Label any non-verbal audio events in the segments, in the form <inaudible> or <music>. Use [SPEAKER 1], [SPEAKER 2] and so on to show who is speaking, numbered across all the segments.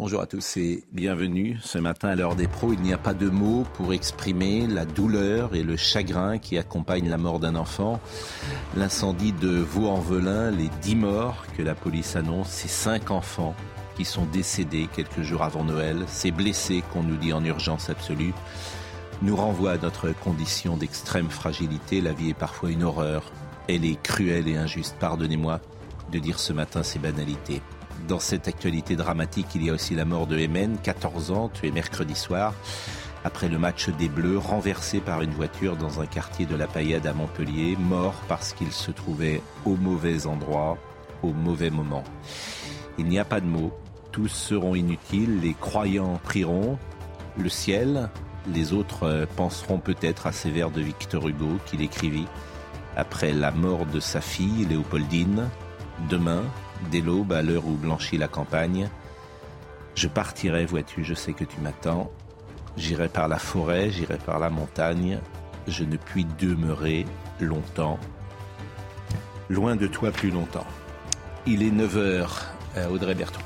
[SPEAKER 1] Bonjour à tous et bienvenue. Ce matin à l'heure des pros, il n'y a pas de mots pour exprimer la douleur et le chagrin qui accompagnent la mort d'un enfant. L'incendie de Vaux-en-Velin, les dix morts que la police annonce, ces cinq enfants qui sont décédés quelques jours avant Noël, ces blessés qu'on nous dit en urgence absolue, nous renvoient à notre condition d'extrême fragilité. La vie est parfois une horreur. Elle est cruelle et injuste. Pardonnez-moi de dire ce matin ces banalités. Dans cette actualité dramatique, il y a aussi la mort de Hemen, 14 ans, tué mercredi soir, après le match des Bleus, renversé par une voiture dans un quartier de la Paillade à Montpellier, mort parce qu'il se trouvait au mauvais endroit, au mauvais moment. Il n'y a pas de mots, tous seront inutiles, les croyants prieront, le ciel, les autres euh, penseront peut-être à ces vers de Victor Hugo qu'il écrivit après la mort de sa fille, Léopoldine. Demain, dès l'aube, à l'heure où blanchit la campagne, je partirai, vois-tu, je sais que tu m'attends. J'irai par la forêt, j'irai par la montagne. Je ne puis demeurer longtemps. Loin de toi plus longtemps. Il est 9h, Audrey Berthaud.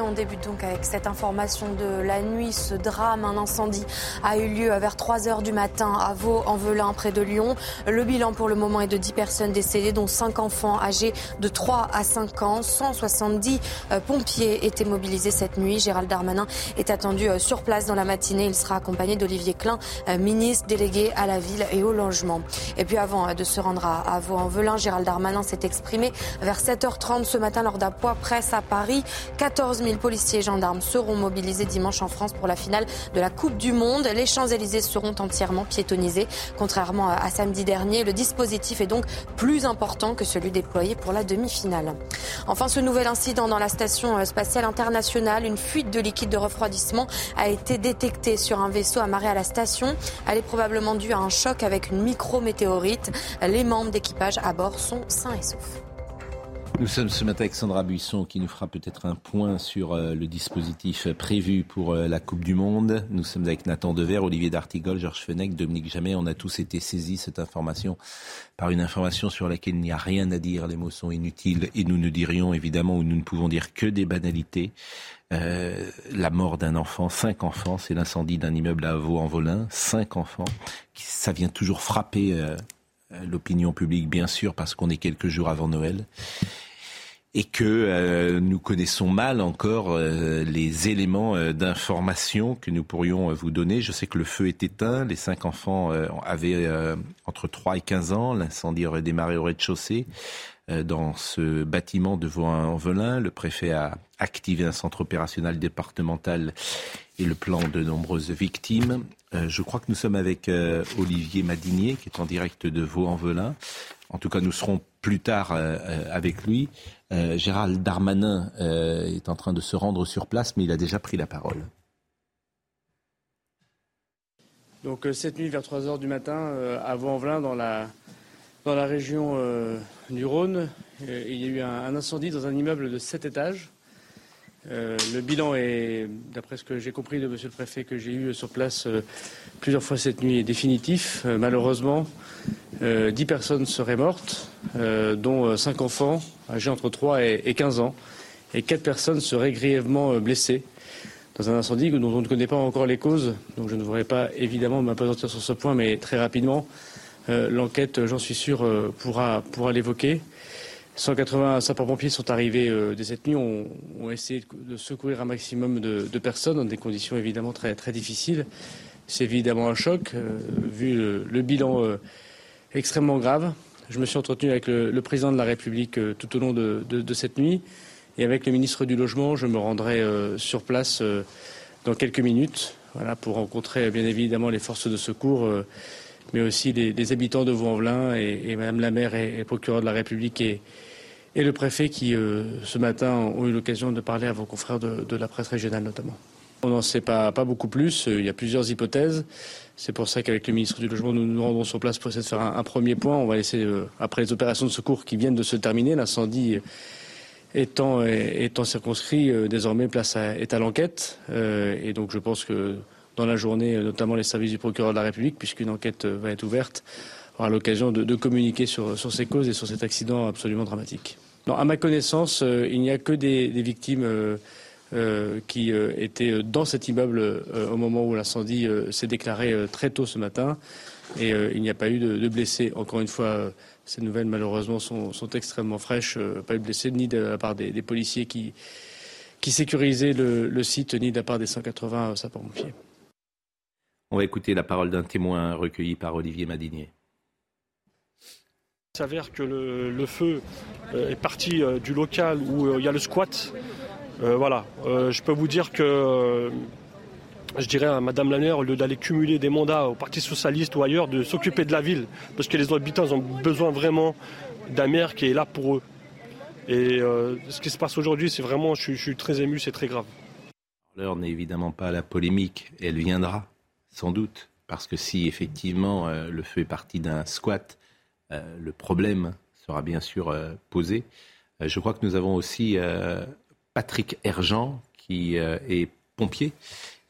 [SPEAKER 2] On débute donc avec cette information de la nuit. Ce drame, un incendie a eu lieu vers 3 heures du matin à Vaux-en-Velin, près de Lyon. Le bilan pour le moment est de 10 personnes décédées, dont 5 enfants âgés de 3 à 5 ans. 170 euh, pompiers étaient mobilisés cette nuit. Gérald Darmanin est attendu euh, sur place dans la matinée. Il sera accompagné d'Olivier Klein, euh, ministre délégué à la ville et au logement. Et puis avant de se rendre à Vaux-en-Velin, Gérald Darmanin s'est exprimé vers 7h30 ce matin lors d'un point presse à Paris. 14 000 policiers et gendarmes seront mobilisés dimanche en France pour la finale de la Coupe du Monde. Les Champs-Élysées seront entièrement piétonnisés. Contrairement à samedi dernier, le dispositif est donc plus important que celui déployé pour la demi-finale. Enfin, ce nouvel incident dans la station spatiale internationale, une fuite de liquide de refroidissement a été détectée sur un vaisseau amarré à la station. Elle est probablement due à un choc avec une micrométéorite. Les membres d'équipage à bord sont sains et saufs.
[SPEAKER 1] Nous sommes ce matin avec Sandra Buisson qui nous fera peut-être un point sur euh, le dispositif prévu pour euh, la Coupe du Monde. Nous sommes avec Nathan Dever, Olivier D'Artigol, Georges Fenech, Dominique Jamais. On a tous été saisis cette information par une information sur laquelle il n'y a rien à dire. Les mots sont inutiles et nous ne dirions évidemment ou nous ne pouvons dire que des banalités. Euh, la mort d'un enfant, cinq enfants, c'est l'incendie d'un immeuble à Vaux-en-Velin, cinq enfants. Ça vient toujours frapper euh, l'opinion publique, bien sûr, parce qu'on est quelques jours avant Noël. Et que euh, nous connaissons mal encore euh, les éléments euh, d'information que nous pourrions euh, vous donner. Je sais que le feu est éteint, les cinq enfants euh, avaient entre 3 et 15 ans, l'incendie aurait démarré au rez-de-chaussée dans ce bâtiment de Vaux-en-Velin. Le préfet a activé un centre opérationnel départemental et le plan de nombreuses victimes. je crois que nous sommes avec Olivier Madinier, qui est en direct de Vaux-en-Velin. En tout cas, nous serons plus tard avec lui. Euh, Gérald Darmanin euh, est en train de se rendre sur place, mais il a déjà pris la parole.
[SPEAKER 3] Donc euh, cette nuit vers 3 heures du matin euh, à Vaux-en-Velin dans la, dans la région euh, du Rhône, il y a eu un, incendie dans un immeuble de 7 étages. le bilan est, d'après ce que j'ai compris de monsieur le préfet que j'ai eu sur place plusieurs fois cette nuit, définitif. malheureusement, 10 personnes seraient mortes, dont 5 enfants âgés entre 3 et 15 ans, et 4 personnes seraient grièvement blessées dans un incendie dont on ne connaît pas encore les causes. Donc je ne voudrais pas évidemment m'apesantir sur ce point, mais très rapidement, euh, l'enquête, j'en suis sûr, euh, pourra, pourra l'évoquer. 180 sapeurs-pompiers sont arrivés euh, dès cette nuit, ont, ont, essayé de secourir un maximum de, personnes dans des conditions évidemment très, difficiles. C'est évidemment un choc, euh, vu le, bilan euh, extrêmement grave. Je me suis entretenu avec le, président de la République tout au long de, cette nuit. Et avec le ministre du Logement, je me rendrai euh, sur place euh, dans quelques minutes pour rencontrer bien évidemment les forces de secours euh, mais aussi les, habitants de Vaux-en-Velin et, Madame la maire et, le procureur de la République et, le préfet qui, ce matin, ont eu l'occasion de parler à vos confrères de, la presse régionale notamment. On n'en sait pas, beaucoup plus. Il y a plusieurs hypothèses. C'est pour ça qu'avec le ministre du Logement, nous nous rendons sur place pour essayer de faire un, premier point. On va laisser, après les opérations de secours qui viennent de se terminer, l'incendie étant, circonscrit, euh, désormais place est à l'enquête. Euh, et donc je pense que dans la journée, notamment les services du procureur de la République, puisqu'une enquête euh, va être ouverte, aura l'occasion de, communiquer sur, ces causes et sur cet accident absolument dramatique. Non, à ma connaissance, il n'y a que des, victimes qui étaient dans cet immeuble au moment où l'incendie s'est déclaré très tôt ce matin. Et il n'y a pas eu de, blessés. Encore une fois, ces nouvelles, malheureusement, sont, extrêmement fraîches. Euh, pas eu de blessés, ni de la part des, policiers qui, qui sécurisaient le, site, ni de la part des 180 sapeurs-pompiers.
[SPEAKER 1] On va écouter la parole d'un témoin recueilli par Olivier Madinier.
[SPEAKER 4] Il s'avère que le, feu euh, est parti euh, du local où il y a le squat. voilà, je peux vous dire que je dirais à Madame Lanner, au lieu d'aller cumuler des mandats au Parti Socialiste ou ailleurs, de s'occuper de la ville. Parce que les habitants ont besoin vraiment d'un maire qui est là pour eux. Et euh, ce qui se passe aujourd'hui, c'est vraiment, je, suis très ému, c'est très grave.
[SPEAKER 1] L'heure n'est évidemment pas la polémique, elle viendra, sans doute. Parce que si effectivement euh, le feu est parti d'un squat, euh, le problème sera bien sûr posé. je crois que nous avons aussi Patrick Ergent, qui est pompier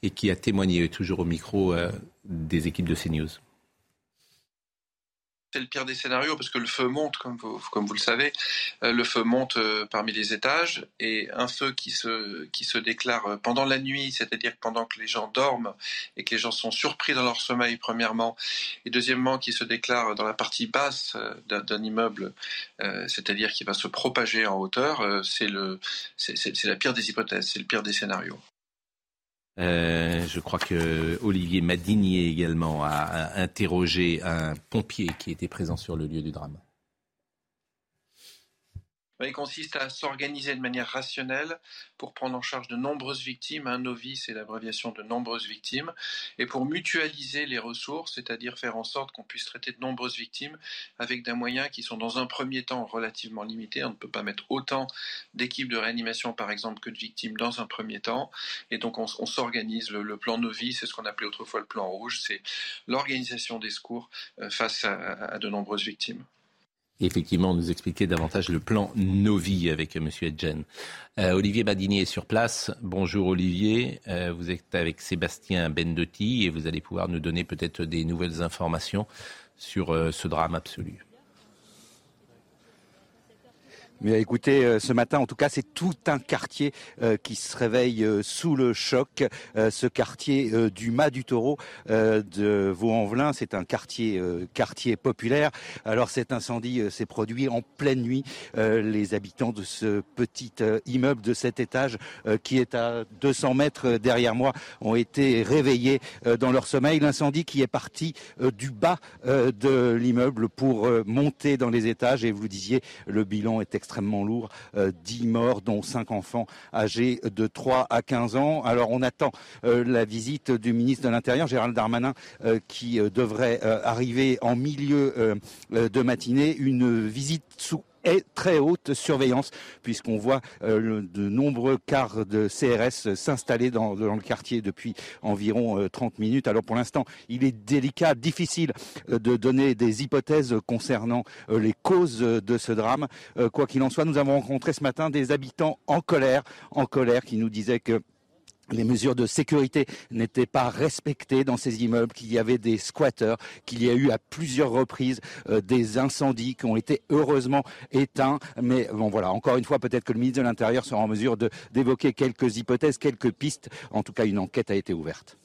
[SPEAKER 1] et qui a témoigné toujours au micro euh, des équipes de CNews.
[SPEAKER 5] C'est le pire des scénarios parce que le feu monte, comme vous, le savez. Euh, le feu monte euh, parmi les étages et un feu qui se, qui se déclare pendant la nuit, c'est-à-dire pendant que les gens dorment et que les gens sont surpris dans leur sommeil, premièrement, et deuxièmement, qui se déclare dans la partie basse d'un immeuble, c'est-à-dire qui va se propager en hauteur, c'est la pire des hypothèses, c'est le pire des scénarios.
[SPEAKER 1] Euh, je crois que Olivier Madinier également a interrogé un pompier qui était présent sur le lieu du drame.
[SPEAKER 5] Il consiste à s'organiser de manière rationnelle pour prendre en charge de nombreuses victimes. Un novice, c'est l'abréviation de nombreuses victimes. Et pour mutualiser les ressources, c'est-à-dire faire en sorte qu'on puisse traiter de nombreuses victimes avec des moyens qui sont dans un premier temps relativement limités. On ne peut pas mettre autant d'équipes de réanimation, par exemple, que de victimes dans un premier temps. Et donc on, s'organise. Le, plan novice, c'est ce qu'on appelait autrefois le plan rouge, c'est l'organisation des secours euh, face à de nombreuses victimes
[SPEAKER 1] effectivement nous expliquer davantage le plan Novi avec M. Edgen. Euh, Olivier Badini est sur place. Bonjour Olivier, euh, vous êtes avec Sébastien Bendotti et vous allez pouvoir nous donner peut-être des nouvelles informations sur euh, ce drame absolu.
[SPEAKER 6] Mais écoutez, euh, ce matin, en tout cas, c'est tout un quartier euh, qui se réveille euh, sous le choc. ce quartier du Mas du Taureau de Vaux-en-Velin, c'est un quartier quartier populaire. Alors cet incendie s'est produit en pleine nuit. les habitants de ce petit immeuble de cet étage, qui est à 200 mètres derrière moi, ont été réveillés dans leur sommeil. L'incendie qui est parti du bas de l'immeuble pour monter dans les étages. Et vous disiez, le bilan est extrêmement lourd, 10 euh, morts, dont 5 enfants âgés de 3 à 15 ans. Alors on attend euh, la visite du ministre de l'Intérieur, Gérald Darmanin, euh, qui devrait arriver en milieu de matinée, une visite sous est très haute surveillance, puisqu'on voit euh, de nombreux cars de CRS s'installer dans, le quartier depuis environ 30 euh, minutes. Alors pour l'instant, il est délicat, difficile euh, de donner des hypothèses concernant les causes de ce drame. Quoi qu'il en soit, nous avons rencontré ce matin des habitants en colère, en colère, qui nous disaient que les mesures de sécurité n'étaient pas respectées dans ces immeubles, qu'il y avait des squatteurs, qu'il y a eu à plusieurs reprises euh, des incendies qui ont été heureusement éteints. Mais bon voilà, encore une fois, peut-être que le ministre de l'Intérieur sera en mesure d'évoquer quelques hypothèses, quelques pistes. En tout cas, une enquête a été ouverte.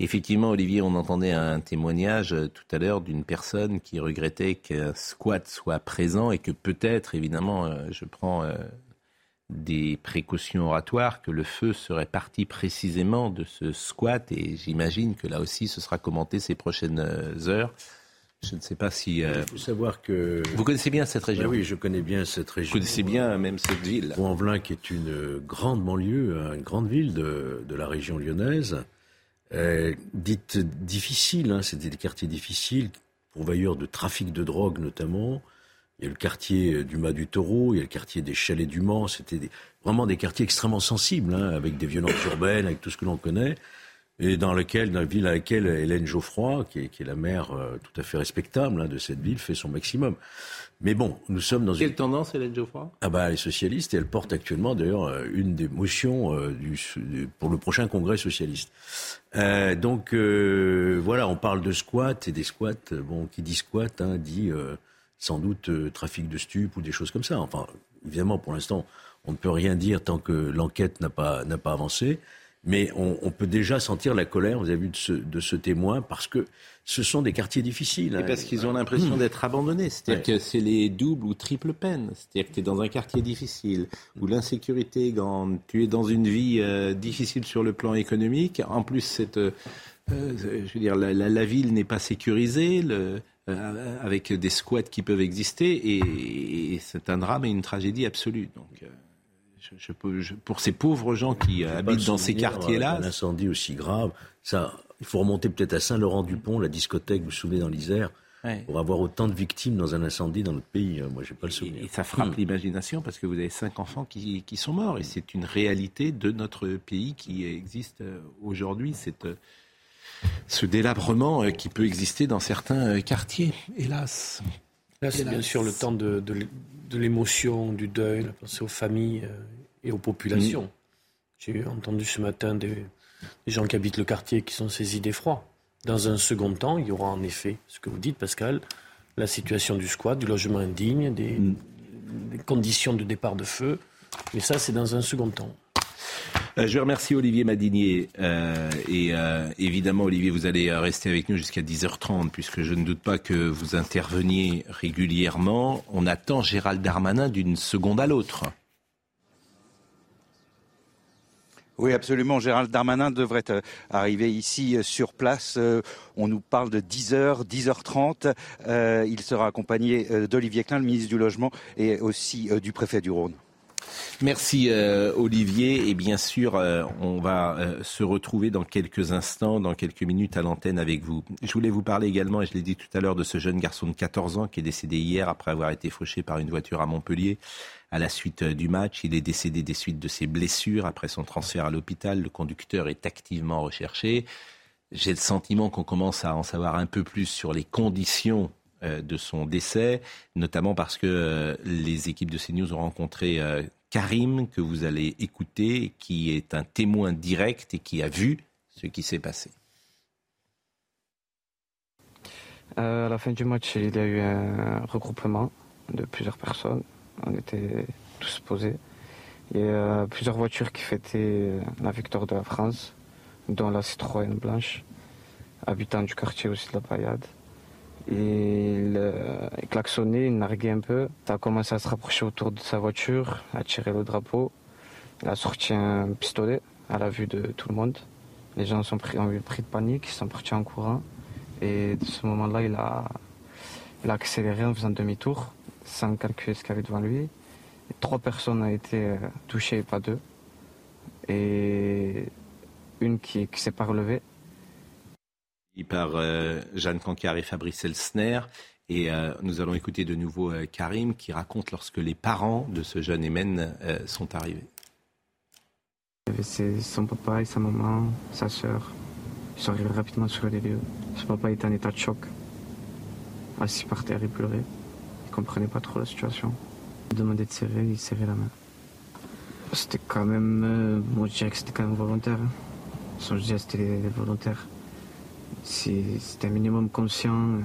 [SPEAKER 1] Effectivement, Olivier, on entendait un témoignage euh, tout à l'heure d'une personne qui regrettait qu'un squat soit présent et que peut-être, évidemment, euh, je prends des précautions oratoires, que le feu serait parti précisément de ce squat, et j'imagine que là aussi ce sera commenté ces prochaines heures. Je ne sais pas si.
[SPEAKER 7] Euh, Il faut savoir que.
[SPEAKER 1] Vous connaissez bien cette région
[SPEAKER 7] Oui, je connais bien cette région.
[SPEAKER 1] Vous connaissez bien même cette ville.
[SPEAKER 7] Vaux-en-Velin, qui est une grande banlieue, une grande ville de, de la région lyonnaise, euh, dite difficile, hein, c'était des quartiers difficiles, pourvoyeurs de trafic de drogue notamment. Il y a le quartier du Mas du Taureau, il y a le quartier des Chalets du Mans. C'était vraiment des quartiers extrêmement sensibles, hein, avec des violences urbaines, avec tout ce que l'on connaît et dans lequel, dans la ville à laquelle Hélène Geoffroy, qui est, qui est la maire euh, tout à fait respectable hein, de cette ville, fait son maximum. Mais bon, nous sommes dans
[SPEAKER 1] Quelle
[SPEAKER 7] une...
[SPEAKER 1] tendance, Hélène Geoffroy?
[SPEAKER 7] Ah bah, elle est socialiste et elle porte actuellement d'ailleurs euh, une des motions euh, du, du- pour le prochain congrès socialiste. Euh, donc euh, voilà, on parle de squat et des squats. euh, Bon, qui dit squat hein, dit euh, sans doute euh, trafic de stupes ou des choses comme ça. Enfin, évidemment, pour l'instant, on ne peut rien dire tant que l'enquête n'a pas n'a pas avancé. Mais on, on peut déjà sentir la colère, vous avez vu, de ce, de ce témoin, parce que ce sont des quartiers difficiles.
[SPEAKER 1] Et
[SPEAKER 7] hein.
[SPEAKER 1] parce qu'ils ont l'impression
[SPEAKER 7] Mmh.
[SPEAKER 1] d'être abandonnés. C'est-à-dire
[SPEAKER 7] Ouais.
[SPEAKER 1] que c'est les doubles ou triples peines. C'est-à-dire que tu es dans un quartier difficile, où l'insécurité est grande, tu es dans une vie euh, difficile sur le plan économique. En plus, cette, euh, je veux dire, la, la- la ville n'est pas sécurisée, le- avec des squats qui peuvent exister, et, et c'est un drame et une tragédie absolue. Donc, euh, je, je peux- je- pour ces pauvres gens qui euh, habitent dans ces quartiers-là,
[SPEAKER 7] euh, Un incendie aussi grave, ça, il faut remonter peut-être à Saint-Laurent-du-Pont, la discothèque, vous vous souvenez, dans l'Isère,
[SPEAKER 1] Ouais.
[SPEAKER 7] pour avoir autant de victimes dans un incendie dans notre pays. euh, Moi, j'ai pas le souvenir.
[SPEAKER 1] Et ça frappe
[SPEAKER 7] Hmm.
[SPEAKER 1] l'imagination parce que vous avez cinq enfants qui, qui sont morts et c'est une réalité de notre pays qui existe euh, aujourd'hui. C'est euh, ce délabrement euh, qui peut exister dans certains euh, quartiers, hélas.
[SPEAKER 8] Là, c'est
[SPEAKER 1] Hélas.
[SPEAKER 8] bien sûr le temps de, de l'é- de l'émotion, du deuil, la pensée aux familles euh, et aux populations.
[SPEAKER 1] Mm.
[SPEAKER 8] J'ai entendu ce matin des, des gens qui habitent le quartier qui sont saisis d'effroi. Dans un second temps, il y aura en effet, ce que vous dites, Pascal, la situation du squat, du logement indigne, des,
[SPEAKER 1] Mm.
[SPEAKER 8] des conditions de départ de feu. Mais ça, c'est dans un second temps.
[SPEAKER 1] Euh, je remercie Olivier Madinier euh, et euh, évidemment Olivier vous allez rester avec nous jusqu'à 10h30 puisque je ne doute pas que vous interveniez régulièrement. On attend Gérald Darmanin d'une seconde à l'autre.
[SPEAKER 6] Oui, absolument. Gérald Darmanin devrait arriver ici sur place. On nous parle de 10h, 10h30. Euh, il sera accompagné d'Olivier Klein, le ministre du Logement, et aussi du préfet du Rhône.
[SPEAKER 1] Merci euh, Olivier et bien sûr euh, on va euh, se retrouver dans quelques instants, dans quelques minutes à l'antenne avec vous. Je voulais vous parler également, et je l'ai dit tout à l'heure, de ce jeune garçon de 14 ans qui est décédé hier après avoir été fauché par une voiture à Montpellier à la suite du match. Il est décédé des suites de ses blessures après son transfert à l'hôpital. Le conducteur est activement recherché. J'ai le sentiment qu'on commence à en savoir un peu plus sur les conditions de son décès, notamment parce que les équipes de CNews ont rencontré Karim, que vous allez écouter, qui est un témoin direct et qui a vu ce qui s'est passé.
[SPEAKER 9] Euh, à la fin du match, il y a eu un regroupement de plusieurs personnes. On était tous posés. Il y a plusieurs voitures qui fêtaient la victoire de la France, dont la Citroën blanche, habitant du quartier aussi de la Paillade. Euh, il klaxonnait, il narguait un peu. Il a commencé à se rapprocher autour de sa voiture, à tirer le drapeau. Il a sorti un pistolet à la vue de tout le monde. Les gens sont pris, ont eu pris de panique, ils sont partis en courant. Et de ce moment-là, il a, accéléré en faisant demi-tour, sans calculer ce qu'il y avait devant lui. Trois personnes ont été euh, touchées, pas deux. Et une qui ne s'est pas relevée.
[SPEAKER 1] Par euh, Jeanne Cancard et Fabrice Elsner. Et euh, nous allons écouter de nouveau euh, Karim qui raconte lorsque les parents de ce jeune Emen sont arrivés.
[SPEAKER 9] Il y avait son papa et sa maman, sa sœur. Ils sont arrivés rapidement sur les lieux. Son papa était en état de choc. Assis par terre, il pleurait. Il comprenait pas trop la situation. Il demandait de serrer, il serrait la main. C'était quand même. moi, je dirais que c'était quand même volontaire. hein. Son geste était volontaire. Si c'était un minimum conscient,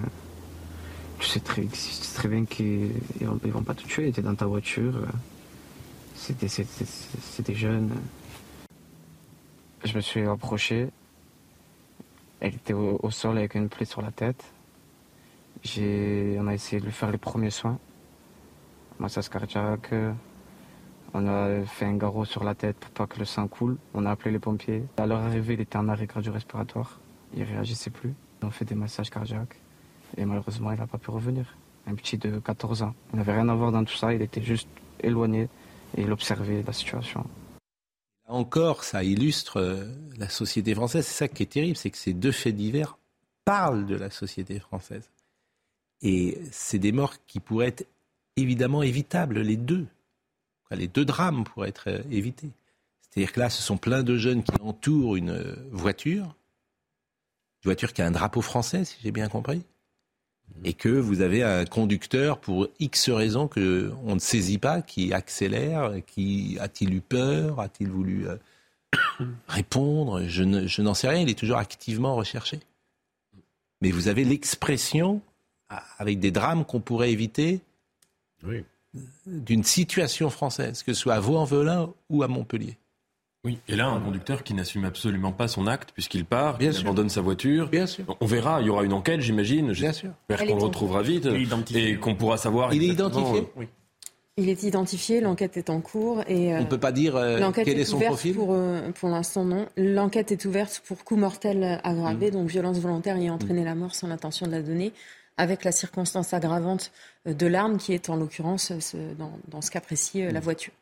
[SPEAKER 9] tu sais très, tu bien qu'ils ils vont, pas te tuer. Tu es dans ta voiture. C'était jeune. Je me suis approché. Elle était au, sol avec une plaie sur la tête. On a essayé de lui faire les premiers soins. Massage cardiaque. On a fait un garrot sur la tête pour pas que le sang coule. On a appelé les pompiers. À leur arrivée, il était en arrêt cardio-respiratoire. Il réagissait plus. On fait des massages cardiaques. Et malheureusement, il n'a pas pu revenir. Un petit de 14 ans. Il n'avait rien à voir dans tout ça. Il était juste éloigné et il observait la situation.
[SPEAKER 1] Encore, ça illustre euh, la société française. C'est ça qui est terrible, c'est que ces deux faits divers parlent de la société française. Et c'est des morts qui pourraient être évidemment évitables, les deux. Les deux drames pourraient être euh, évités. C'est-à-dire que là, ce sont plein de jeunes qui entourent une euh, voiture, voiture qui a un drapeau français, si j'ai bien compris, et que vous avez un conducteur pour X raisons que on ne saisit pas, qui accélère, qui a-t-il eu peur, a-t-il voulu euh, <coughs> répondre? Je n'en sais rien. Il est toujours activement recherché. Mais vous avez l'expression avec des drames qu'on pourrait éviter d'une situation française, que ce soit à Vaux-en-Velin ou à Montpellier.
[SPEAKER 10] Oui, et là, un conducteur qui n'assume absolument pas son acte puisqu'il part, il abandonne sa voiture. Bien sûr. On verra, il y aura une enquête, j'imagine. Bien sûr. J'espère qu'on le retrouvera vite et qu'on pourra savoir.
[SPEAKER 1] Il est identifié oui.
[SPEAKER 11] Il est identifié, l'enquête est en cours et
[SPEAKER 1] on ne peut pas dire euh, quel est, son profil.
[SPEAKER 11] Pour, euh, pour l'instant, non. L'enquête est ouverte pour coup mortel aggravé, mmh. donc violence volontaire ayant entraîné mmh. la mort sans l'intention de la donner, avec la circonstance aggravante euh, de l'arme qui est en l'occurrence dans, dans, ce cas précis la mmh. voiture.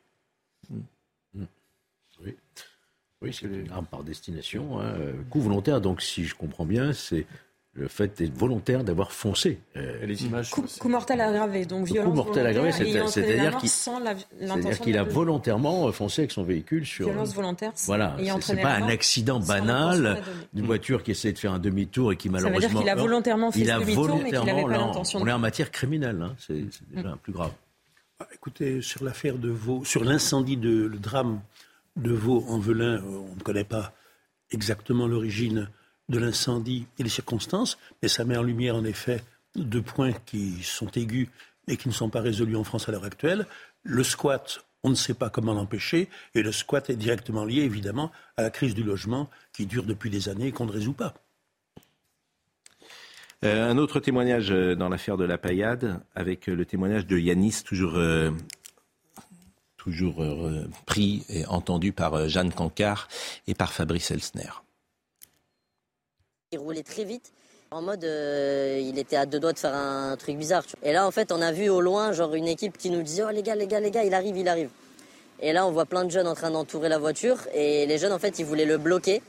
[SPEAKER 7] Oui, oui c'est une arme par destination, hein. coup volontaire. Donc, si je comprends bien, c'est le fait d'être volontaire d'avoir foncé.
[SPEAKER 11] Euh, les images coup, mortel aggravé, donc violence
[SPEAKER 7] coup mortel aggravé, c'est-à-dire qu'il a volontairement foncé avec son véhicule sur
[SPEAKER 11] violence volontaire.
[SPEAKER 7] Voilà, c'est pas un accident banal d'une voiture qui essaie de faire un demi-tour et qui malheureusement. Ça veut dire
[SPEAKER 11] qu'il a volontairement fait ce demi-tour, mais qu'il n'avait pas l'intention.
[SPEAKER 7] On est en matière criminelle, hein, c'est déjà plus grave.
[SPEAKER 12] Ah, écoutez, sur l'affaire de Vaux, sur l'incendie de le drame de Vaux en Velin, euh, on ne connaît pas exactement l'origine de l'incendie et les circonstances, mais ça met en lumière en effet deux points qui sont aigus et qui ne sont pas résolus en France à l'heure actuelle. Le squat, on ne sait pas comment l'empêcher, et le squat est directement lié évidemment à la crise du logement qui dure depuis des années et qu'on ne résout pas.
[SPEAKER 1] Euh, un autre témoignage euh, dans l'affaire de la paillade, avec le témoignage de Yanis, toujours, toujours pris et entendu par Jeanne Cancard et par Fabrice Elsner.
[SPEAKER 13] Il roulait très vite. En mode, euh, il était à deux doigts de faire un truc bizarre. Et là, en fait, on a vu au loin, genre, une équipe qui nous disait Oh, les gars, les gars, les gars, il arrive, il arrive. Et là, on voit plein de jeunes en train d'entourer la voiture. Et les jeunes, en fait, ils voulaient le bloquer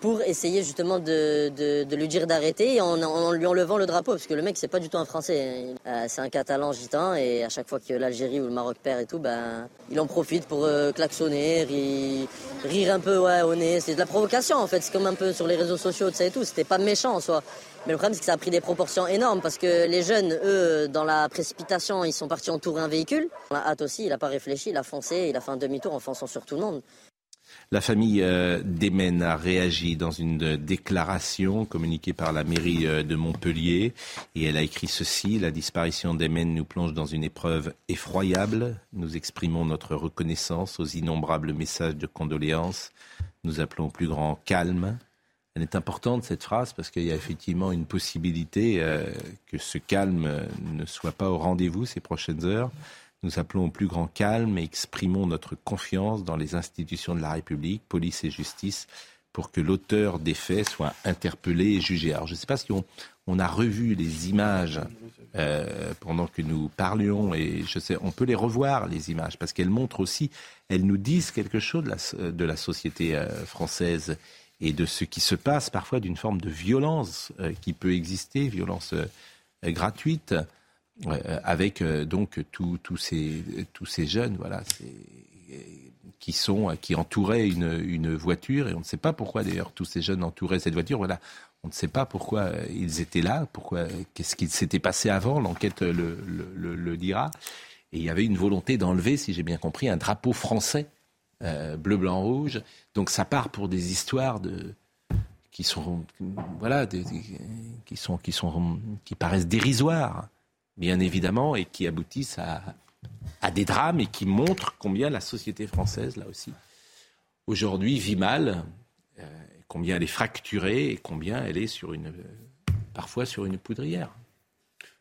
[SPEAKER 13] pour essayer justement de, lui dire d'arrêter en, en, lui enlevant le drapeau, parce que le mec, c'est pas du tout un Français. Euh, c'est un Catalan gitan, et à chaque fois que l'Algérie ou le Maroc perd et tout, ben, il en profite pour euh, klaxonner, rire, rire, un peu ouais, au nez. C'est de la provocation, en fait. C'est comme un peu sur les réseaux sociaux, tu sais, et tout. C'était pas méchant en soi. Mais le problème, c'est que ça a pris des proportions énormes, parce que les jeunes, eux, dans la précipitation, ils sont partis entourer un véhicule. La hâte aussi, il a pas réfléchi, il a foncé, il a fait un demi-tour en fonçant sur tout le monde.
[SPEAKER 1] La famille euh, a réagi dans une déclaration communiquée par la mairie euh, de Montpellier et elle a écrit ceci La disparition d'Emen nous plonge dans une épreuve effroyable. Nous exprimons notre reconnaissance aux innombrables messages de condoléances. Nous appelons au plus grand calme. Elle est importante cette phrase parce qu'il y a effectivement une possibilité euh, que ce calme ne soit pas au rendez-vous ces prochaines heures. Nous appelons au plus grand calme et exprimons notre confiance dans les institutions de la République, police et justice, pour que l'auteur des faits soit interpellé et jugé. Alors je ne sais pas si on, a revu les images euh, pendant que nous parlions et je sais, on peut les revoir les images parce qu'elles montrent aussi, elles nous disent quelque chose de la, société euh, française et de ce qui se passe parfois d'une forme de violence euh, qui peut exister, violence gratuite. Euh, avec euh, donc tous ces, tous ces jeunes, voilà, qui sont qui entouraient une, une, voiture et on ne sait pas pourquoi d'ailleurs tous ces jeunes entouraient cette voiture. Voilà, on ne sait pas pourquoi euh, ils étaient là, pourquoi qu'est-ce qui s'était passé avant. L'enquête le, le, le, dira. Et il y avait une volonté d'enlever, si j'ai bien compris, un drapeau français bleu, blanc, rouge. Donc ça part pour des histoires de qui sont voilà qui sont qui sont qui paraissent dérisoires bien évidemment, et qui aboutissent à, des drames et qui montrent combien la société française, là aussi, aujourd'hui vit mal, euh, combien elle est fracturée et combien elle est une, parfois sur une poudrière.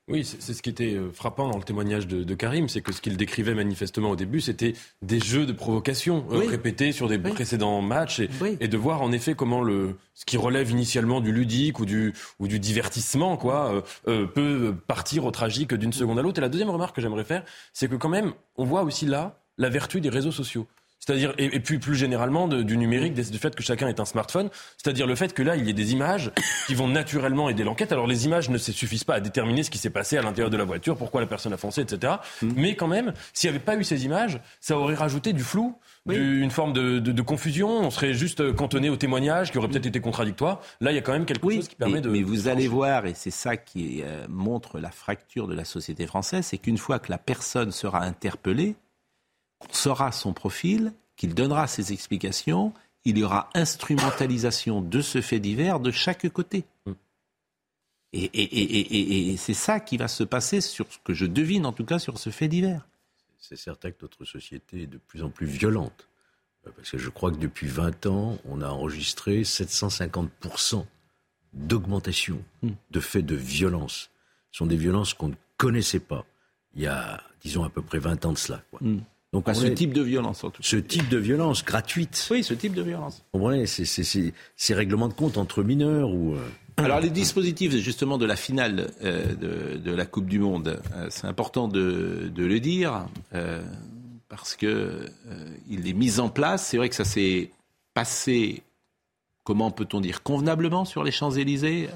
[SPEAKER 10] Oui, c'est ce qui était euh, frappant dans le témoignage de, Karim, c'est que ce qu'il décrivait manifestement au début, c'était des jeux de provocation euh, répétés sur des précédents matchs et, de voir en effet comment le ce qui relève initialement du ludique ou du ou du divertissement quoi euh, peut partir au tragique d'une seconde à l'autre. Et la deuxième remarque que j'aimerais faire, c'est que quand même on voit aussi là la vertu des réseaux sociaux. C'est-à-dire, et, puis plus généralement du numérique, du fait que chacun ait un smartphone. C'est-à-dire le fait que là, il y ait des images qui vont naturellement aider l'enquête. Alors les images ne suffisent pas à déterminer ce qui s'est passé à l'intérieur de la voiture, pourquoi la personne a foncé, etc. Mm. Mais quand même, s'il n'y avait pas eu ces images, ça aurait rajouté du flou. une forme de, confusion, on serait juste cantonné aux témoignages qui auraient peut-être été contradictoires. Là, il y a quand même quelque chose qui permet
[SPEAKER 1] mais,
[SPEAKER 10] de.
[SPEAKER 1] Mais vous allez voir, et c'est ça qui euh, montre la fracture de la société française, c'est qu'une fois que la personne sera interpellée, saura son profil, qu'il donnera ses explications, il y aura instrumentalisation de ce fait divers de chaque côté. Et, c'est ça qui va se passer sur ce que je devine en tout cas sur ce fait divers.
[SPEAKER 7] C'est certain que notre société est de plus en plus violente. Euh, parce que je crois que depuis 20 ans, on a enregistré 750% d'augmentation mm. de faits de violence. Ce sont des violences qu'on ne connaissait pas il y a, disons, à peu près 20 ans de cela. Quoi.
[SPEAKER 1] Mm. Donc, ce type de violence, en tout
[SPEAKER 7] cas. Ce type de violence gratuite.
[SPEAKER 1] Oui, ce type de violence.
[SPEAKER 7] Vous comprenez C'est ces règlements de compte entre mineurs ou. Euh,
[SPEAKER 1] Alors, les dispositifs, justement, de la finale euh, de, la Coupe du Monde, euh, c'est important de, le dire, parce que il est mis en place. C'est vrai que ça s'est passé comment peut-on dire, convenablement sur les Champs-Élysées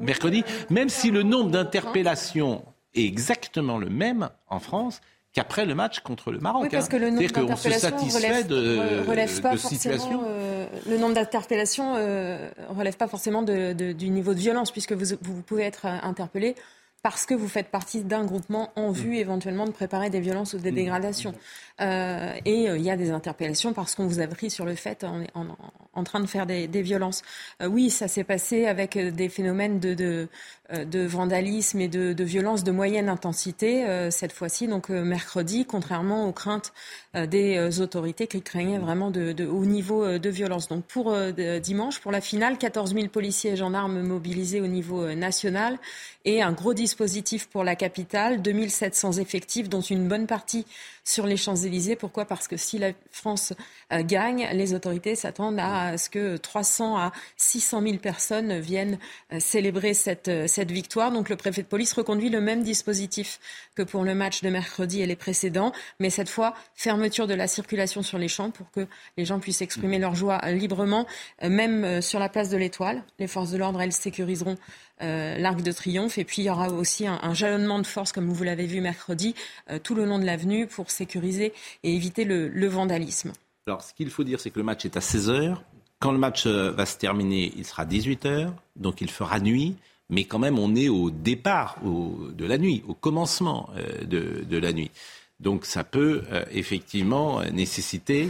[SPEAKER 1] mercredi, même si le nombre d'interpellations est exactement le même en France qu'après le match contre le Maroc.
[SPEAKER 2] Oui, parce que le nombre d'interpellations relève, de, relève pas forcément. Euh, le nombre d'interpellations euh, relève pas forcément de, du niveau de violence, puisque vous, vous pouvez être interpellé parce que vous faites partie d'un groupement en vue mm. éventuellement de préparer des violences ou des mm. dégradations. Euh, et euh, il y a des interpellations parce qu'on vous a pris sur le fait en, en, en train de faire des, des violences. Euh, oui, ça s'est passé avec euh, des phénomènes de, de, euh, de vandalisme et de, de, violence de moyenne intensité cette fois-ci, donc mercredi, contrairement aux craintes des autorités qui craignaient vraiment de, de haut niveau de violence. Donc pour dimanche, pour la finale, 14 000 policiers et gendarmes mobilisés au niveau national et un gros dispositif pour la capitale, 2700 effectifs, dont une bonne partie sur les Champs-Élysées. Pourquoi? Parce que si la France euh, gagne, les autorités s'attendent à ce que 300 à 600 000 personnes viennent euh, célébrer cette, euh, cette victoire. Donc le préfet de police reconduit le même dispositif que pour le match de mercredi et les précédents, mais cette fois fermeture de la circulation sur les champs pour que les gens puissent exprimer leur joie librement, même sur la place de l'Étoile. Les forces de l'ordre, elles sécuriseront euh, l'Arc de Triomphe. Et puis il y aura aussi un, jalonnement de force, comme vous l'avez vu mercredi, euh, tout le long de l'avenue pour sécuriser et éviter le, vandalisme.
[SPEAKER 1] Alors ce qu'il faut dire, c'est que le match est à 16h. Quand le match euh, va se terminer, il sera 18h, donc il fera nuit. Mais quand même, on est au départ de la nuit, au commencement de, la nuit. Donc ça peut effectivement nécessiter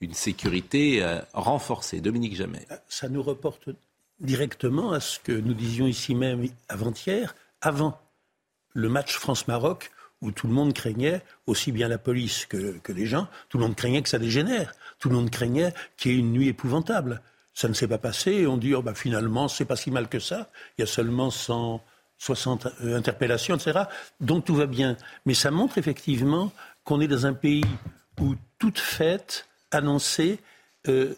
[SPEAKER 1] une sécurité renforcée. Dominique Jamais.
[SPEAKER 12] Ça nous reporte directement à ce que nous disions ici même avant-hier, avant le match France-Maroc, où tout le monde craignait, aussi bien la police que, les gens, tout le monde craignait que ça dégénère. Tout le monde craignait qu'il y ait une nuit épouvantable. Ça ne s'est pas passé et on dit oh, bah, finalement, c'est pas si mal que ça. Il y a seulement 160 euh, interpellations, etc. Donc tout va bien. Mais ça montre effectivement qu'on est dans un pays où toute fête annoncée euh,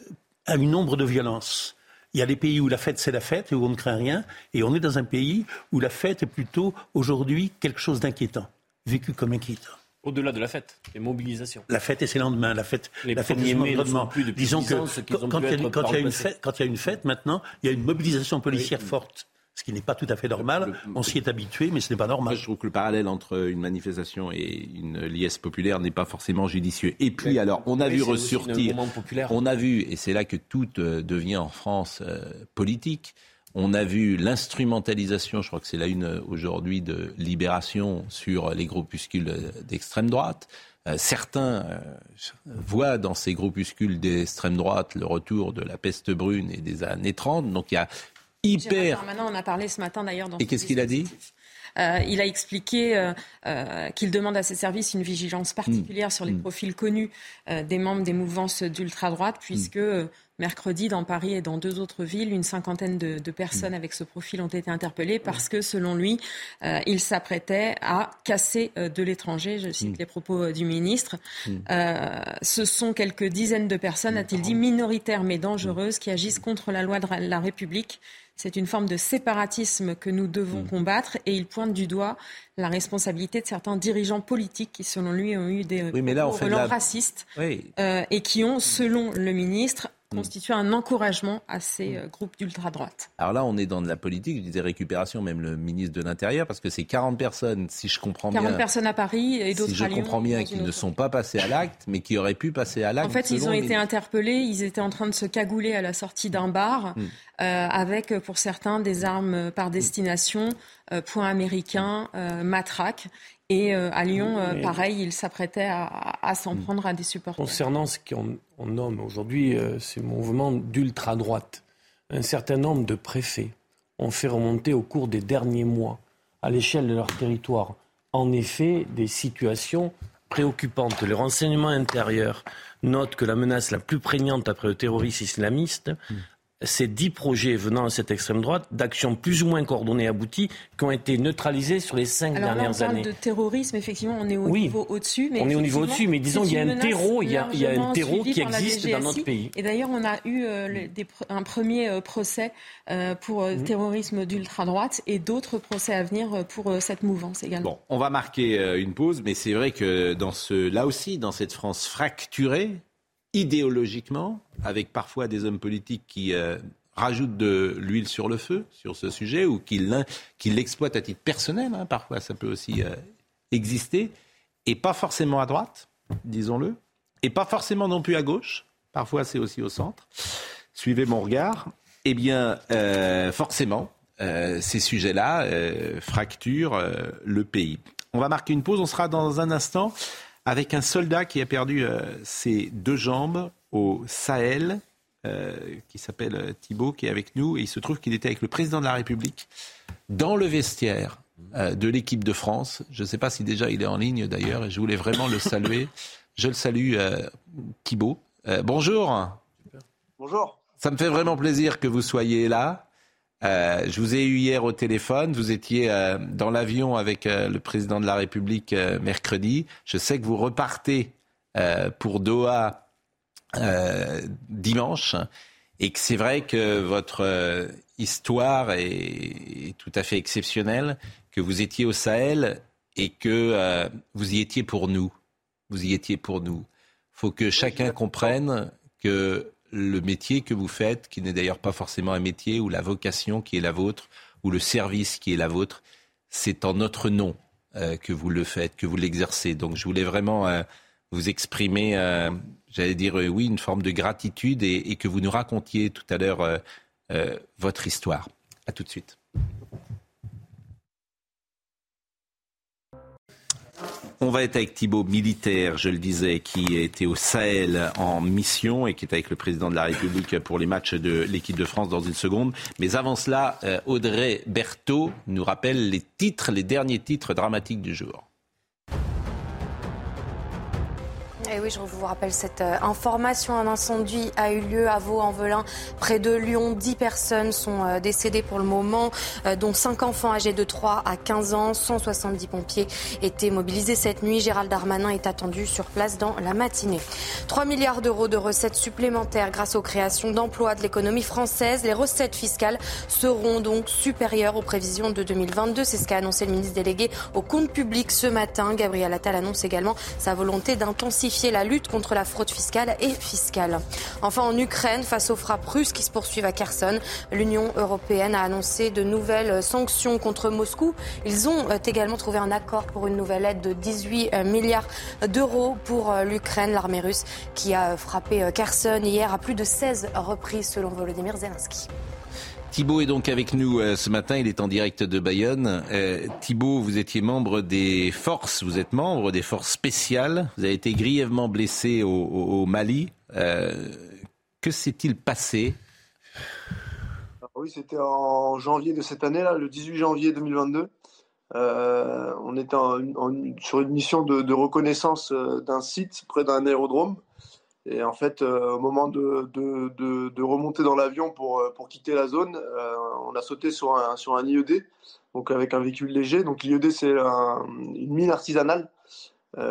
[SPEAKER 12] a une ombre de violence. Il y a des pays où la fête, c'est la fête et où on ne craint rien. Et on est dans un pays où la fête est plutôt, aujourd'hui, quelque chose d'inquiétant, vécu comme inquiétant.
[SPEAKER 8] Au-delà de la fête, les mobilisations.
[SPEAKER 12] La fête et ses lendemains, la fête,
[SPEAKER 8] les
[SPEAKER 12] la
[SPEAKER 8] fête
[SPEAKER 12] plus Disons que quand, il y, a, une fête, quand il y a une fête, maintenant, il y a une mobilisation policière forte ce qui n'est pas tout à fait normal. On s'y est habitué, mais ce n'est pas normal.
[SPEAKER 1] je trouve que le parallèle entre une manifestation et une liesse populaire n'est pas forcément judicieux. Et puis, alors, on a vu ressortir, on a vu, et c'est là que tout euh, devient en France euh, politique, on a vu l'instrumentalisation, je crois que c'est la une euh, aujourd'hui de Libération sur les groupuscules d'extrême droite. certains voient dans ces groupuscules d'extrême droite le retour de la peste brune et des années 30. Donc il y a hyper.
[SPEAKER 2] Maintenant, on a parlé ce matin d'ailleurs.
[SPEAKER 1] Et qu'est-ce qu'il a dit
[SPEAKER 2] euh, il a expliqué euh, euh, qu'il demande à ses services une vigilance particulière mm. sur les mm. profils connus des membres des mouvances d'ultra-droite, puisque mm. Mercredi, dans Paris et dans deux autres villes, une cinquantaine de, de personnes avec ce profil ont été interpellées parce que, selon lui, il s'apprêtait à casser de l'étranger. Je cite les propos du ministre. ce sont quelques dizaines de personnes, a-t-il dit, minoritaires mais dangereuses, qui agissent contre la loi de la République
[SPEAKER 11] C'est une forme de séparatisme que nous devons mmh. combattre et il pointe du doigt la responsabilité de certains dirigeants politiques qui, selon lui, ont eu des
[SPEAKER 1] oui,
[SPEAKER 11] racistes euh, et qui ont, selon le ministre, Mm. Constitue un encouragement à ces euh, groupes d'ultra-droite.
[SPEAKER 1] Alors là, on est dans de la politique, je disais récupération, même le ministre de l'Intérieur, parce que c'est 40 personnes, si je comprends bien.
[SPEAKER 11] 40 personnes à Paris et d'autres
[SPEAKER 1] si
[SPEAKER 11] à
[SPEAKER 1] Lyon. Si je comprends bien, qui ne sont pas passés à l'acte, mais qui auraient pu passer à l'acte.
[SPEAKER 11] En fait, ils ont été interpellés, ils étaient en train de se cagouler à la sortie d'un bar, mm. euh, avec, pour certains, des armes par destination, euh, points américains, euh, matraques. Et euh, à Lyon, euh, pareil, il s'apprêtait à, s'en hmm. prendre à des supporters.
[SPEAKER 8] Concernant ce qu'on nomme aujourd'hui euh, ces mouvements d'ultra-droite, un certain nombre de préfets ont fait remonter au cours des derniers mois, à l'échelle de leur territoire, en effet, des situations préoccupantes. Le renseignement intérieur note que la menace la plus prégnante après le terrorisme islamiste, hmm ces dix projets venant de cette extrême droite, d'actions plus ou moins coordonnées et abouties, qui ont été neutralisés sur les cinq
[SPEAKER 11] Alors
[SPEAKER 8] dernières
[SPEAKER 11] là,
[SPEAKER 8] on parle
[SPEAKER 11] de terrorisme, effectivement, on est au niveau au-dessus.
[SPEAKER 8] on est au niveau au-dessus, mais disons qu'il y a un terreau, il y a, il y a un terreau qui existe dans notre pays.
[SPEAKER 11] Et d'ailleurs, on a eu euh, des, un premier euh, procès euh, pour mmh. terrorisme d'ultra-droite et d'autres procès à venir pour cette mouvance également.
[SPEAKER 1] Bon, on va marquer une pause, mais c'est vrai que dans ce, là aussi, dans cette France fracturée, idéologiquement, avec parfois des hommes politiques qui euh, rajoutent de l'huile sur le feu sur ce sujet ou qui l'exploitent à titre personnel, hein, parfois ça peut aussi euh, exister, et pas forcément à droite, disons-le, et pas forcément non plus à gauche, parfois c'est aussi au centre. Suivez mon regard. Eh bien, euh, forcément, ces sujets-là fracturent le pays. On va marquer une pause, on sera dans un instant avec un soldat qui a perdu euh, ses deux jambes au Sahel, euh, qui s'appelle euh, Thibault, qui est avec nous. Et il se trouve qu'il était avec le président de la République dans le vestiaire de l'équipe de France. Je ne sais pas si déjà il est en ligne d'ailleurs, et je voulais vraiment le saluer. Je le salue, Thibault. bonjour.
[SPEAKER 14] Bonjour.
[SPEAKER 1] Ça me fait vraiment plaisir que vous soyez là. Euh, je vous ai eu hier au téléphone, vous étiez euh, dans l'avion avec euh, le président de la République mercredi. Je sais que vous repartez pour Doha dimanche et que c'est vrai que votre histoire est, tout à fait exceptionnelle, que vous étiez au Sahel et que vous y étiez pour nous. Vous y étiez pour nous. Il faut que chacun comprenne que le métier que vous faites, qui n'est d'ailleurs pas forcément un métier, ou la vocation qui est la vôtre, ou le service qui est la vôtre, c'est en notre nom euh, que vous le faites, que vous l'exercez. Donc je voulais vraiment euh, vous exprimer, euh, j'allais dire oui, une forme de gratitude et, et, que vous nous racontiez tout à l'heure votre histoire. À tout de suite. On va être avec Thibault, militaire, je le disais, qui était au Sahel en mission et qui est avec le président de la République pour les matchs de l'équipe de France dans une seconde. Mais avant cela, euh, Audrey Berthaud nous rappelle les titres, les derniers titres dramatiques du jour.
[SPEAKER 2] Eh oui, je vous rappelle cette euh, information. Un incendie a eu lieu à Vaux-en-Velin, près de Lyon. Dix personnes sont euh, décédées pour le moment, euh, dont cinq enfants âgés de 3 à 15 ans. 170 pompiers étaient mobilisés cette nuit. Gérald Darmanin est attendu sur place dans la matinée. 3 milliards d'euros de recettes supplémentaires grâce aux créations d'emplois de l'économie française. Les recettes fiscales seront donc supérieures aux prévisions de 2022. C'est ce qu'a annoncé le ministre délégué au compte public ce matin. Gabriel Attal annonce également sa volonté d'intensifier la lutte contre la fraude fiscale et fiscale. Enfin, en Ukraine, face aux frappes russes qui se poursuivent à Kherson, l'Union européenne a annoncé de nouvelles sanctions contre Moscou. Ils ont euh, également trouvé un accord pour une nouvelle aide de 18 euh, milliards d'euros pour euh, l'Ukraine, l'armée russe qui a frappé Kherson hier à plus de 16 reprises selon Volodymyr Zelensky.
[SPEAKER 1] Thibault est donc avec nous euh, ce matin, il est en direct de Bayonne. Euh, Thibault, vous étiez membre des forces, vous êtes membre des forces spéciales, vous avez été grièvement blessé au, Mali. Euh, que s'est-il passé?
[SPEAKER 14] Oui, c'était en janvier de cette année, là, le 18 janvier 2022. on était sur une mission de reconnaissance d'un site près d'un aérodrome. Et en fait, euh, au moment de, de, de, remonter dans l'avion pour, euh, pour quitter la zone, euh, on a sauté sur un, sur un IED, donc avec un véhicule léger. Donc l'IED, c'est une mine artisanale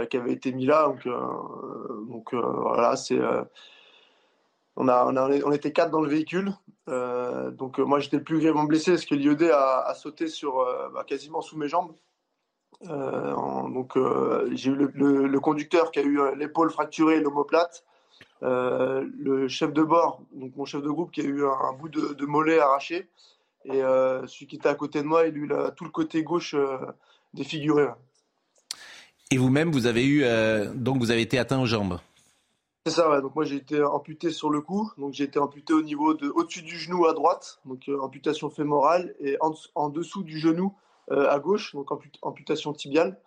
[SPEAKER 14] qui avait été mise là. Donc, voilà, c'est On, a, on, était quatre dans le véhicule. donc moi j'étais le plus grièvement blessé parce que l'IED a, sauté sur bah, quasiment sous mes jambes. donc j'ai eu le, conducteur qui a eu l'épaule fracturée et l'omoplate. Le chef de bord, donc mon chef de groupe qui a eu un, bout de, de, mollet arraché. Et celui qui était à côté de moi, il a eu tout le côté gauche défiguré.
[SPEAKER 1] Et vous-même, vous avez eu, euh, donc vous avez été atteint aux jambes.
[SPEAKER 14] C'est ça, ouais. Donc moi j'ai été amputé sur le cou. Donc j'ai été amputé au niveau de, au-dessus du genou à droite, donc euh, amputation fémorale, et en, dessous du genou euh, à gauche, donc amputation tibiale.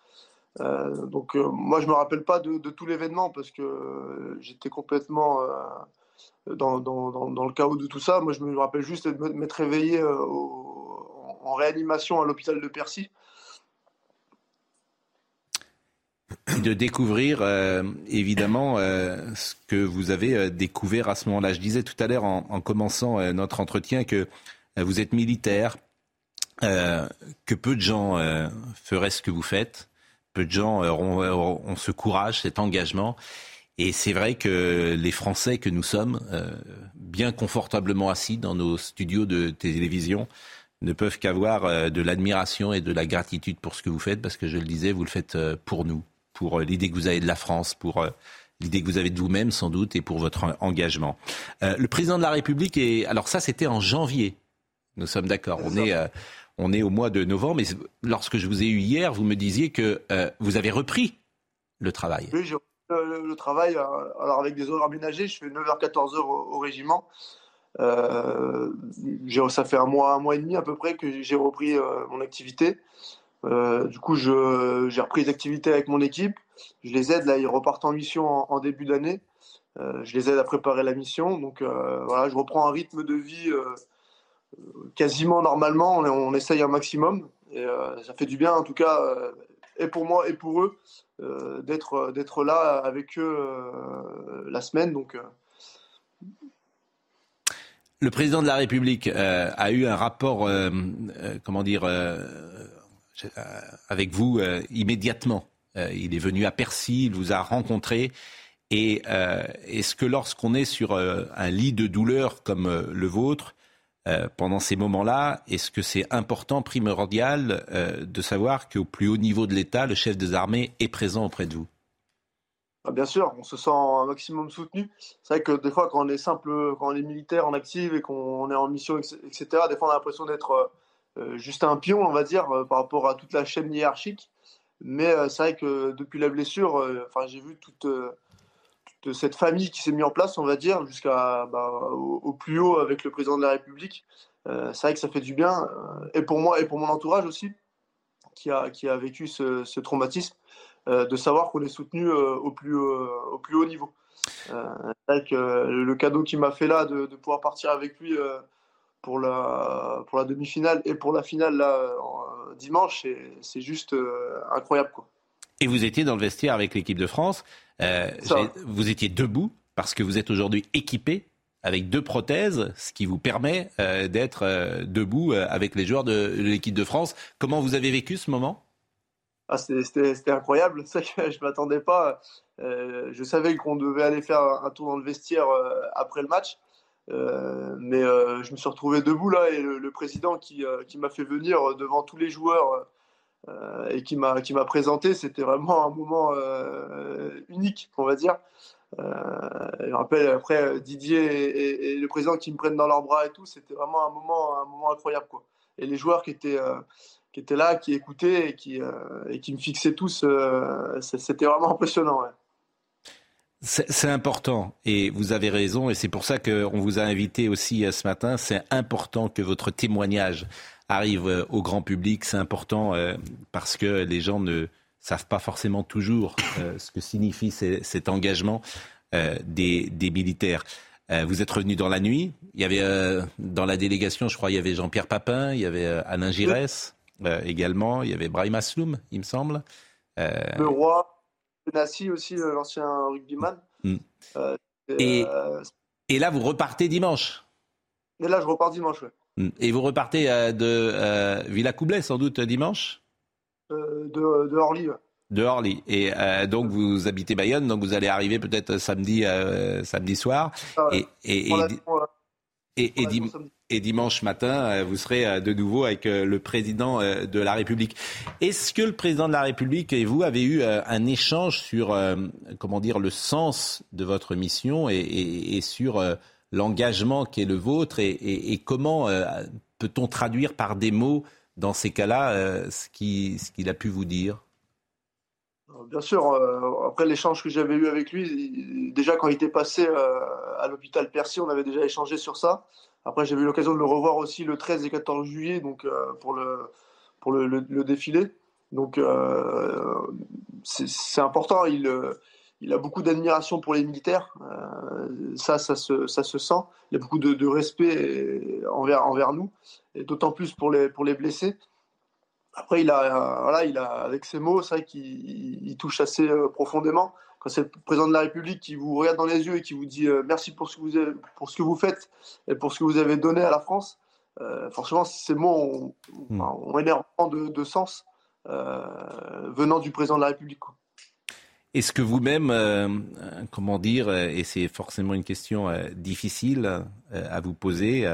[SPEAKER 14] Donc moi je me rappelle pas de, tout l'événement parce que j'étais complètement dans, le chaos de tout ça. Moi je me rappelle juste de m'être réveillé en réanimation à l'hôpital de Percy.
[SPEAKER 1] de découvrir euh, évidemment euh, ce que vous avez euh, découvert à ce moment-là. Je disais tout à l'heure en, commençant notre entretien que vous êtes militaire, que peu de gens feraient ce que vous faites, peu de gens ont, ce courage, cet engagement. Et c'est vrai que les Français que nous sommes, bien confortablement assis dans nos studios de télévision, ne peuvent qu'avoir de l'admiration et de la gratitude pour ce que vous faites, parce que je le disais, vous le faites pour nous pour euh, l'idée que vous avez de la France, pour euh, l'idée que vous avez de vous-même sans doute et pour votre engagement. Euh, le président de la République est alors ça c'était en janvier. Nous sommes d'accord. On est on est au mois de novembre. Mais lorsque je vous ai eu hier, vous me disiez que vous avez repris le travail.
[SPEAKER 14] Oui, j'ai repris le, travail. alors avec des horaires aménagés, je fais 9h-14h au, régiment. ça fait un mois, un mois et demi à peu près que j'ai repris mon activité. Euh, du coup, j'ai repris les avec mon équipe. Je les aide, là, ils repartent en mission en, début d'année. Euh, je les aide à préparer la mission. Donc euh, voilà, je reprends un rythme de vie quasiment normalement. On, essaye un maximum. Et ça fait du bien, en tout cas, et pour moi et pour eux, d'être, d'être là avec eux la semaine. Donc.
[SPEAKER 1] Le président de la République a eu un rapport, comment dire, euh, avec vous euh, immédiatement. Euh, il est venu à Percy, il vous a rencontré. Et est-ce que lorsqu'on est sur un lit de douleur comme le vôtre, pendant ces moments-là, est-ce que c'est important, primordial, de savoir qu'au plus haut niveau de l'État, le chef des armées est présent auprès de vous?
[SPEAKER 14] Ah, Bien sûr, on se sent un maximum soutenu. C'est vrai que des fois, quand on est simple, quand on est militaire en active et qu'on est en mission, etc., des fois on a l'impression d'être euh, juste un pion, on va dire, euh, par rapport à toute la chaîne hiérarchique. Mais euh, c'est vrai que depuis la blessure, enfin, j'ai vu toute, cette famille qui s'est mise en place, on va dire, jusqu'à bah, au, plus haut avec le président de la République. c'est vrai que ça fait du bien, et pour moi et pour mon entourage aussi, qui a, qui a vécu ce, traumatisme, de savoir qu'on est soutenu au, plus, au plus haut niveau. que le cadeau qu'il m'a fait là, de, pouvoir partir avec lui pour la, pour la demi-finale et pour la finale là, euh, dimanche, c'est juste euh, incroyable. Quoi.
[SPEAKER 1] Et vous étiez dans le vestiaire avec l'équipe de France. Euh, vous étiez debout parce que vous êtes aujourd'hui équipé avec deux prothèses, ce qui vous permet d'être debout avec les joueurs de, l'équipe de France. Comment vous avez vécu ce moment?
[SPEAKER 14] Ah, C'était incroyable, <laughs> ça que je ne m'attendais pas. je savais qu'on devait aller faire un tour dans le vestiaire après le match. Euh, mais euh, je me suis retrouvé debout là et le, président qui, euh, qui m'a fait venir devant tous les joueurs et qui m'a qui m'a présenté, c'était vraiment un moment unique, on va dire. je me rappelle après Didier et, le président qui me prennent dans leurs bras et tout, c'était vraiment un moment un moment incroyable quoi. Et les joueurs qui étaient qui étaient là, qui écoutaient et qui et qui me fixaient tous, c'était vraiment impressionnant.
[SPEAKER 1] C'est important et vous avez raison et c'est pour ça qu'on vous a invité aussi euh, ce matin. C'est important que votre témoignage arrive euh, au grand public. C'est important euh, parce que les gens ne savent pas forcément toujours ce que signifie cet engagement des, militaires. Vous êtes revenu dans la nuit. Il y avait dans la délégation, je crois, il y avait Jean-Pierre Papin, il y avait Alain Giresse également, il y avait Brahim Asloum, il me semble.
[SPEAKER 14] Le roi, Nassi aussi, euh, l'ancien rugbyman.
[SPEAKER 1] Mm. Euh, et, euh, et, là, vous repartez dimanche?
[SPEAKER 14] Et là, je repars dimanche, oui.
[SPEAKER 1] Et vous repartez de Villa Coublet, sans doute, dimanche?
[SPEAKER 14] De, de, Orly,
[SPEAKER 1] De Orly. Et euh, donc vous habitez Bayonne, donc vous allez arriver peut-être samedi, euh, samedi soir.
[SPEAKER 14] Ah
[SPEAKER 1] et, et, et, et, dimanche matin, euh, vous serez de nouveau avec le président de la République. Est-ce que le président de la République et vous avez eu un échange sur, comment dire, le sens de votre mission et, sur l'engagement qui est le vôtre et, comment peut-on traduire par des mots dans ces cas-là ce qu'il ce qu'il a pu vous dire?
[SPEAKER 14] Bien sûr, euh, après l'échange que j'avais eu avec lui, déjà quand il était passé euh, à l'hôpital Percy, on avait déjà échangé sur ça. Après, j'avais eu l'occasion de le revoir aussi le 13 et 14 juillet donc, euh, pour, le, pour le, défilé. Donc, c'est important. Il a beaucoup d'admiration pour les militaires. ça, ça se, ça se sent. Il y a beaucoup de, de respect envers, envers nous, et d'autant plus pour les, pour les blessés. Après, il a, voilà, il a, avec ses mots, c'est vrai qu'il touche assez euh, profondément. Quand c'est le président de la République qui vous regarde dans les yeux et qui vous dit euh, merci pour ce, que vous avez, pour ce que vous faites et pour ce que vous avez donné à la France, euh, forcément, ces mots ont, hmm. ont énormément de, de sens venant du président de la République.
[SPEAKER 1] Est-ce que vous-même, comment dire, et c'est forcément une question difficile à vous poser,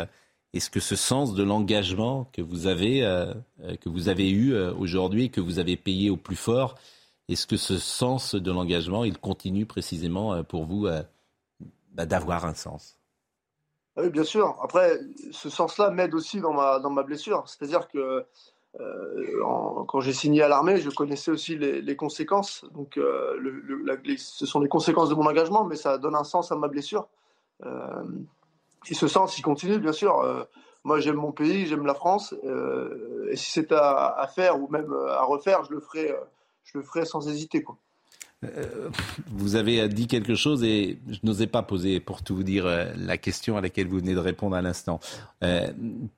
[SPEAKER 1] est-ce que ce sens de l'engagement que vous avez, euh, euh, que vous avez eu euh, aujourd'hui, que vous avez payé au plus fort, est-ce que ce sens de l'engagement, il continue précisément pour vous bah, d'avoir un sens?
[SPEAKER 14] Ah Oui, bien sûr. Après, ce sens-là m'aide aussi dans ma, dans ma blessure. C'est-à-dire que quand j'ai signé à l'armée, je connaissais aussi les, conséquences. Donc, ce sont les conséquences de mon engagement, mais ça donne un sens à ma blessure il se sent s'il continue, bien sûr. Euh, moi, j'aime mon pays, j'aime la France. Euh, et si c'est à, faire ou même à refaire, je le ferai, euh, je le ferai sans hésiter. Quoi.
[SPEAKER 1] Vous avez dit quelque chose et je n'osais pas poser, pour tout vous dire, la question à laquelle vous venez de répondre à l'instant.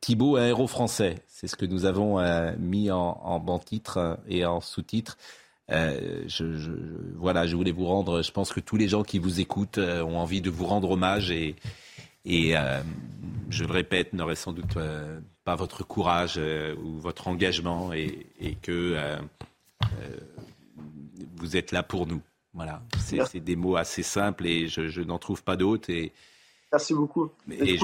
[SPEAKER 1] Thibault, un héros français, c'est ce que nous avons mis en, en ban titre et en sous-titre. je, voilà, je voulais vous rendre. Je pense que tous les gens qui vous écoutent ont envie de vous rendre hommage et, euh, je le répète, n'aurait sans doute euh, pas votre courage euh, ou votre engagement et, que vous êtes là pour nous. Voilà, c'est des mots assez simples et je, n'en trouve pas d'autres. Et,
[SPEAKER 14] Merci beaucoup. Et,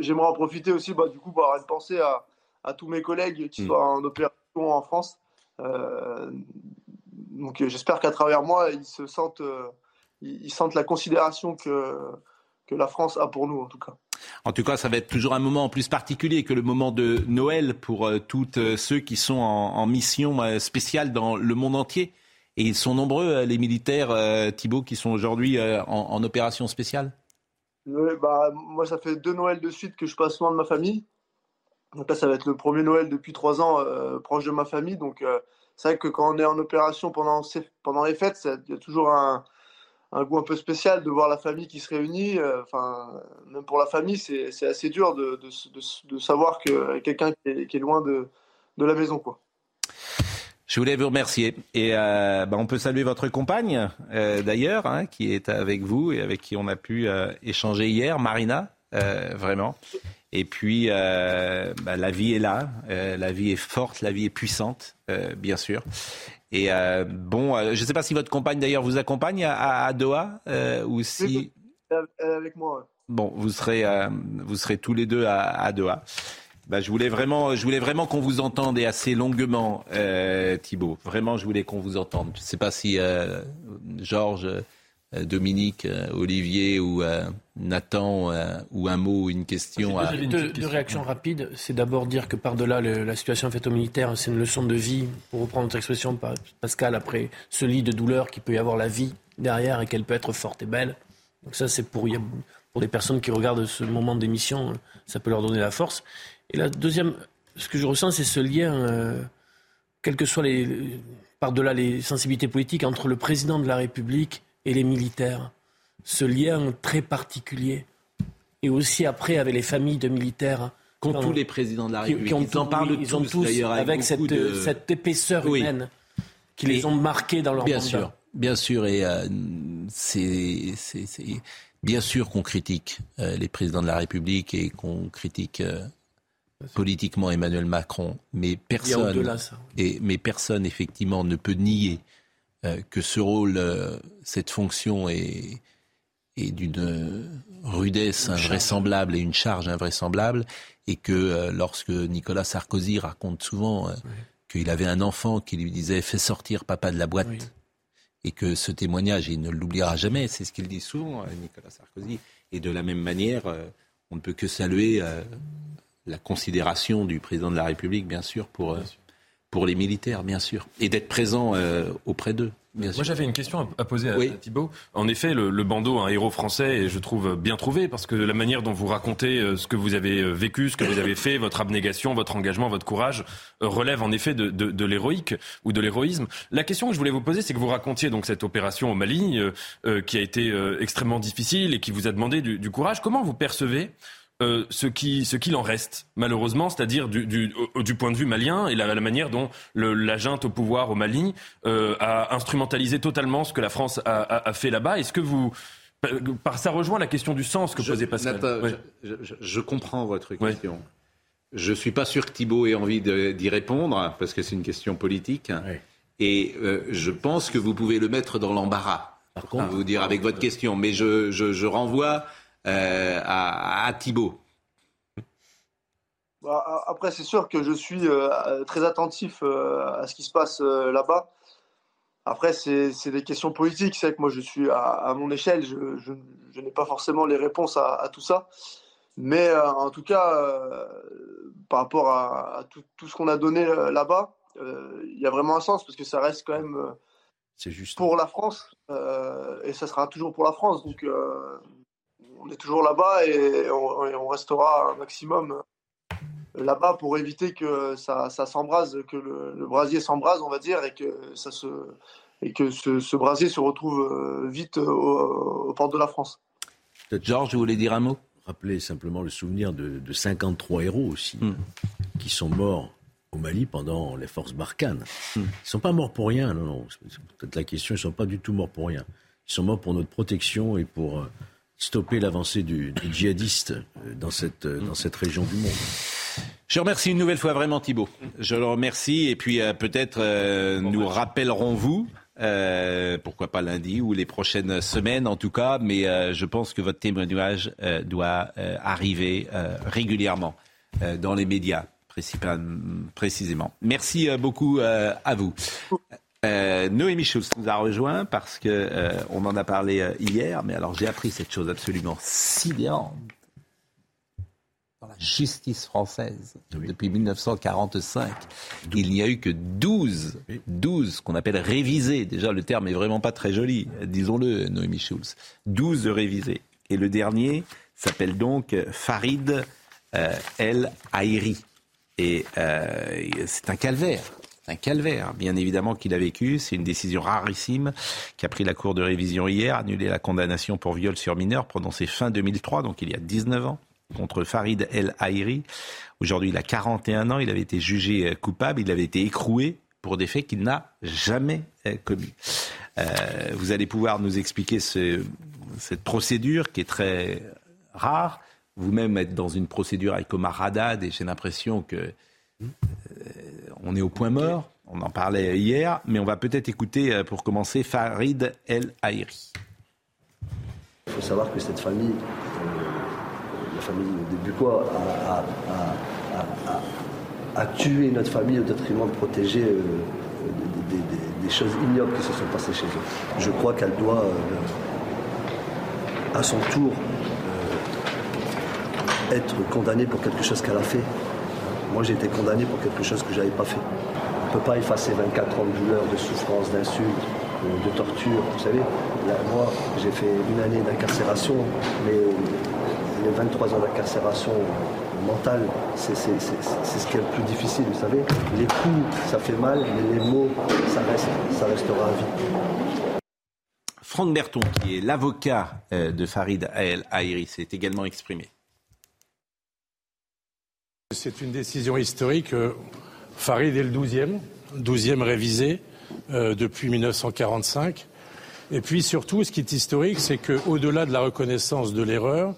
[SPEAKER 14] j'aimerais en profiter aussi, bah, du coup, pour pensée à, à tous mes collègues qui hmm. sont en opération en France. donc j'espère qu'à travers moi, ils se sentent, ils sentent la considération que que la France a pour nous, en tout cas.
[SPEAKER 1] En tout cas, ça va être toujours un moment plus particulier que le moment de Noël pour euh, tous euh, ceux qui sont en, mission euh, spéciale dans le monde entier. Et ils sont nombreux, les militaires, Thibault, qui sont aujourd'hui en, opération spéciale?
[SPEAKER 14] Bah, Moi, ça fait deux Noëls de suite que je passe loin de ma famille. Donc là, ça va être le premier Noël depuis trois ans proche de ma famille. Donc c'est vrai que quand on est en opération pendant, pendant les fêtes, il y a toujours un, goût un peu spécial de voir la famille qui se réunit. Euh, enfin, même pour la famille, c'est assez dur de, de, de, savoir que quelqu'un qui, qui, est loin de, de la maison, quoi.
[SPEAKER 1] Je voulais vous remercier. Et euh, bah, on peut saluer votre compagne, euh, d'ailleurs, hein, qui est avec vous et avec qui on a pu échanger hier, Marina, vraiment. Et puis, bah, la vie est là, la vie est forte, la vie est puissante, bien sûr. Et euh, bon, euh, je ne sais pas si votre compagne d'ailleurs vous accompagne à, Doha euh, ou si.
[SPEAKER 14] avec moi.
[SPEAKER 1] Bon, vous serez, vous serez tous les deux à, Doha. Bah, je voulais vraiment, je voulais vraiment qu'on vous entende et assez longuement, Thibault. Vraiment, je voulais qu'on vous entende. Je ne sais pas si Georges euh, Dominique, euh, Olivier ou euh, Nathan ou un mot ou une question
[SPEAKER 8] à... Deux, deux, réactions rapides. C'est d'abord dire que par-delà la situation faite aux militaires, c'est une leçon de vie, pour reprendre votre expression, Pascal, après ce lit de douleur qui peut y avoir la vie derrière et qu'elle peut être forte et belle. Donc ça, c'est pour, pour des personnes qui regardent ce moment d'émission, ça peut leur donner la force. Et la deuxième, ce que je ressens, c'est ce lien, quel que soit les, par-delà les sensibilités politiques, entre le président de la République et les militaires. Ce lien très particulier. Et aussi après avec les familles de militaires.
[SPEAKER 1] Qu'ont tous les présidents de la République.
[SPEAKER 8] Qui, en parlent ils tous, tous avec, cette, cette, épaisseur humaine qui les ont marqués dans leur
[SPEAKER 1] bien Sûr, bien sûr, et euh, c'est bien sûr qu'on critique euh, les présidents de la République et qu'on critique euh, politiquement Emmanuel Macron, mais personne, et, mais personne effectivement ne peut nier euh, que ce rôle, euh, cette fonction est, est d'une rudesse invraisemblable et une charge invraisemblable, et que euh, lorsque Nicolas Sarkozy raconte souvent qu'il avait un enfant qui lui disait fais sortir papa de la boîte, et que ce témoignage, il ne l'oubliera jamais, c'est ce qu'il dit souvent, Nicolas Sarkozy, et de la même manière, on ne peut que saluer la considération du président de la République, bien sûr, pour, pour les militaires, bien sûr, et d'être présent auprès d'eux. Moi,
[SPEAKER 10] j'avais une question à poser à, Thibault. En effet, le, le, bandeau, un héros français, et je trouve bien trouvé, parce que la manière dont vous racontez euh, ce que vous avez euh, vécu, ce que vous avez fait, votre abnégation, votre engagement, votre courage, euh, relève en effet de, de, de l'héroïque ou de l'héroïsme. La question que je voulais vous poser, c'est que vous racontiez donc cette opération au Mali, euh, qui a été extrêmement difficile et qui vous a demandé du, du courage. Comment vous percevez euh, ce qui ce qu'il en reste malheureusement, c'est-à-dire du, du, du, point de vue malien et la, la manière dont le, la junte au pouvoir au Mali euh, a instrumentalisé totalement ce que la France a, a, a fait là-bas. Est-ce que vous par ça rejoint la question du sens que posait Pascal.
[SPEAKER 1] je, je, je, comprends votre question. Je suis pas sûr que Thibault ait envie d'y répondre parce que c'est une question politique. Et euh, je pense que vous pouvez le mettre dans l'embarras. Par contre, vous dire avec votre question, mais je, je, je renvoie euh, à, à Thibault
[SPEAKER 14] bah, Après, c'est sûr que je suis euh, très attentif euh, à ce qui se passe euh, là-bas. Après, c'est des questions politiques. C'est que moi, je suis à, à mon échelle. Je, je, je n'ai pas forcément les réponses à, à tout ça. Mais euh, en tout cas, euh, par rapport à, à tout, tout, ce qu'on a donné là-bas, il y a vraiment un sens parce que ça reste quand même
[SPEAKER 7] juste.
[SPEAKER 14] pour la France et ça sera toujours pour la France. Donc, on est toujours là-bas et on, et on, restera un maximum là-bas pour éviter que ça, ça s'embrase, que le, le brasier s'embrase, on va dire, et que ça se et que ce, ce brasier se retrouve euh, vite aux, aux portes de la France.
[SPEAKER 1] Georges, vous voulez dire un mot?
[SPEAKER 7] Rappeler simplement le souvenir de, de 53 héros aussi, mm. qui sont morts au Mali pendant les forces Barkhane. Mm. Ils ne sont pas morts pour rien, non, non. C'est peut-être la question, ils ne sont pas du tout morts pour rien. Ils sont morts pour notre protection et pour... Euh, stopper l'avancée du, du, djihadiste dans cette, dans cette région du monde.
[SPEAKER 1] Je remercie une nouvelle fois vraiment Thibault. Je le remercie et puis euh, peut-être euh, nous rappellerons-vous, euh, pourquoi pas lundi ou les prochaines semaines en tout cas, mais euh, je pense que votre témoignage euh, doit arriver régulièrement dans les médias précisément. Merci beaucoup à vous. Euh, Noémie Schultz nous a rejoint parce que euh, on en a parlé euh, hier, mais alors j'ai appris cette chose absolument sidérante dans la justice française oui. depuis 1945. Il n'y a eu que 12, 12 qu'on appelle révisés. Déjà, le terme est vraiment pas très joli, disons-le, Noémie Schultz. 12 révisés. Et le dernier s'appelle donc Farid euh, El Haïri. Et euh, c'est un calvaire un calvaire, bien évidemment, qu'il a vécu. C'est une décision rarissime qui a pris la Cour de révision hier, annulé la condamnation pour viol sur mineur prononcée fin 2003, donc il y a 19 ans, contre Farid El Haïri. Aujourd'hui, il a 41 ans. Il avait été jugé coupable. Il avait été écroué pour des faits qu'il n'a jamais commis. Euh, vous allez pouvoir nous expliquer ce, cette procédure qui est très rare. Vous-même êtes dans une procédure avec Omar Haddad et j'ai l'impression que euh, on est au point mort. On en parlait hier, mais on va peut-être écouter euh, pour commencer Farid El Haïri.
[SPEAKER 15] Il faut savoir que cette famille, euh, la famille des Bucois, a, a, a, a, tué notre famille au détriment de protéger euh, des, des, des, choses ignobles qui se sont passées chez eux. Je crois qu'elle doit, euh, à son tour, être condamnée pour quelque chose qu'elle a fait. Moi, j'ai été condamné pour quelque chose que je n'avais pas fait. On ne peut pas effacer 24 ans de douleur, de souffrance, d'insultes, de, torture. Vous savez, moi, j'ai fait une année d'incarcération, mais les 23 ans d'incarcération mentale, c'est ce qui est le plus difficile, vous savez. Les coups, ça fait mal, mais les mots, ça, reste, ça restera à vie.
[SPEAKER 1] Franck Berton, qui est l'avocat euh, de Farid El Haïri, s'est également exprimé.
[SPEAKER 16] C'est une décision historique. Farid est le 12e, 12e révisé euh, depuis 1945. Et puis surtout, ce qui est historique, c'est qu'au-delà de la reconnaissance de l'erreur,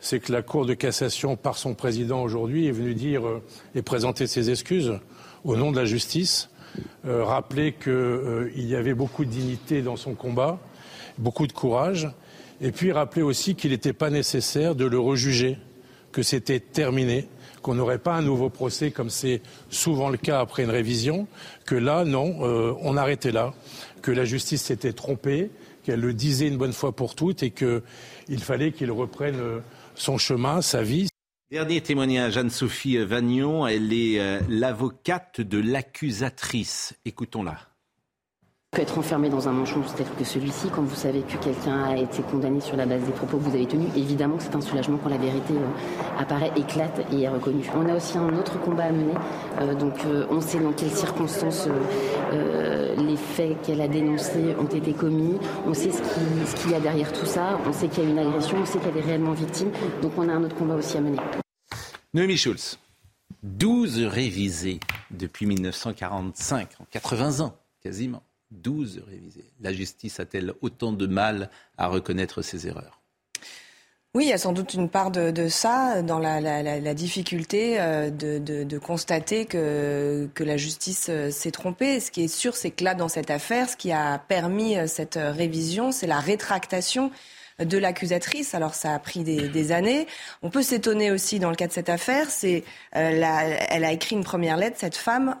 [SPEAKER 16] c'est que la Cour de cassation, par son président aujourd'hui, est venue dire euh, et présenter ses excuses au nom de la justice, euh, rappeler qu'il euh, y avait beaucoup de dignité dans son combat, beaucoup de courage, et puis rappeler aussi qu'il n'était pas nécessaire de le rejuger, que c'était terminé, qu'on n'aurait pas un nouveau procès comme c'est souvent le cas après une révision, que là, non, on arrêtait là, que la justice s'était trompée, qu'elle le disait une bonne fois pour toutes et qu'il fallait qu'il reprenne son chemin, sa vie.
[SPEAKER 1] Dernier témoignage, Anne-Sophie Vagnon, elle est euh, l'avocate de l'accusatrice. Écoutons-la
[SPEAKER 17] peut être enfermé dans un manchon tel que celui-ci, quand vous savez que quelqu'un a été condamné sur la base des propos que vous avez tenus, évidemment c'est un soulagement quand la vérité euh, apparaît, éclate et est reconnue. On a aussi un autre combat à mener, euh, donc euh, on sait dans quelles circonstances les faits qu'elle a dénoncés ont été commis, on sait ce qu'il y a derrière tout ça, on sait qu'il y a une agression, on sait a des réellement victimes, donc on a un autre combat aussi à mener.
[SPEAKER 1] Noémie Schulz, 12 révisés depuis 1945, en 80 ans quasiment. 12 révisés. La justice a-t-elle autant de mal à reconnaître ses erreurs?
[SPEAKER 18] Oui, il y a sans doute une part de, ça dans la, difficulté euh, de, constater que, la justice euh, s'est trompée. Ce qui est sûr, c'est que là, dans cette affaire, ce qui a permis euh, cette révision, c'est la rétractation de l'accusatrice. Alors ça a pris des, années. On peut s'étonner aussi dans le cas de cette affaire, c'est elle a écrit une première lettre, cette femme,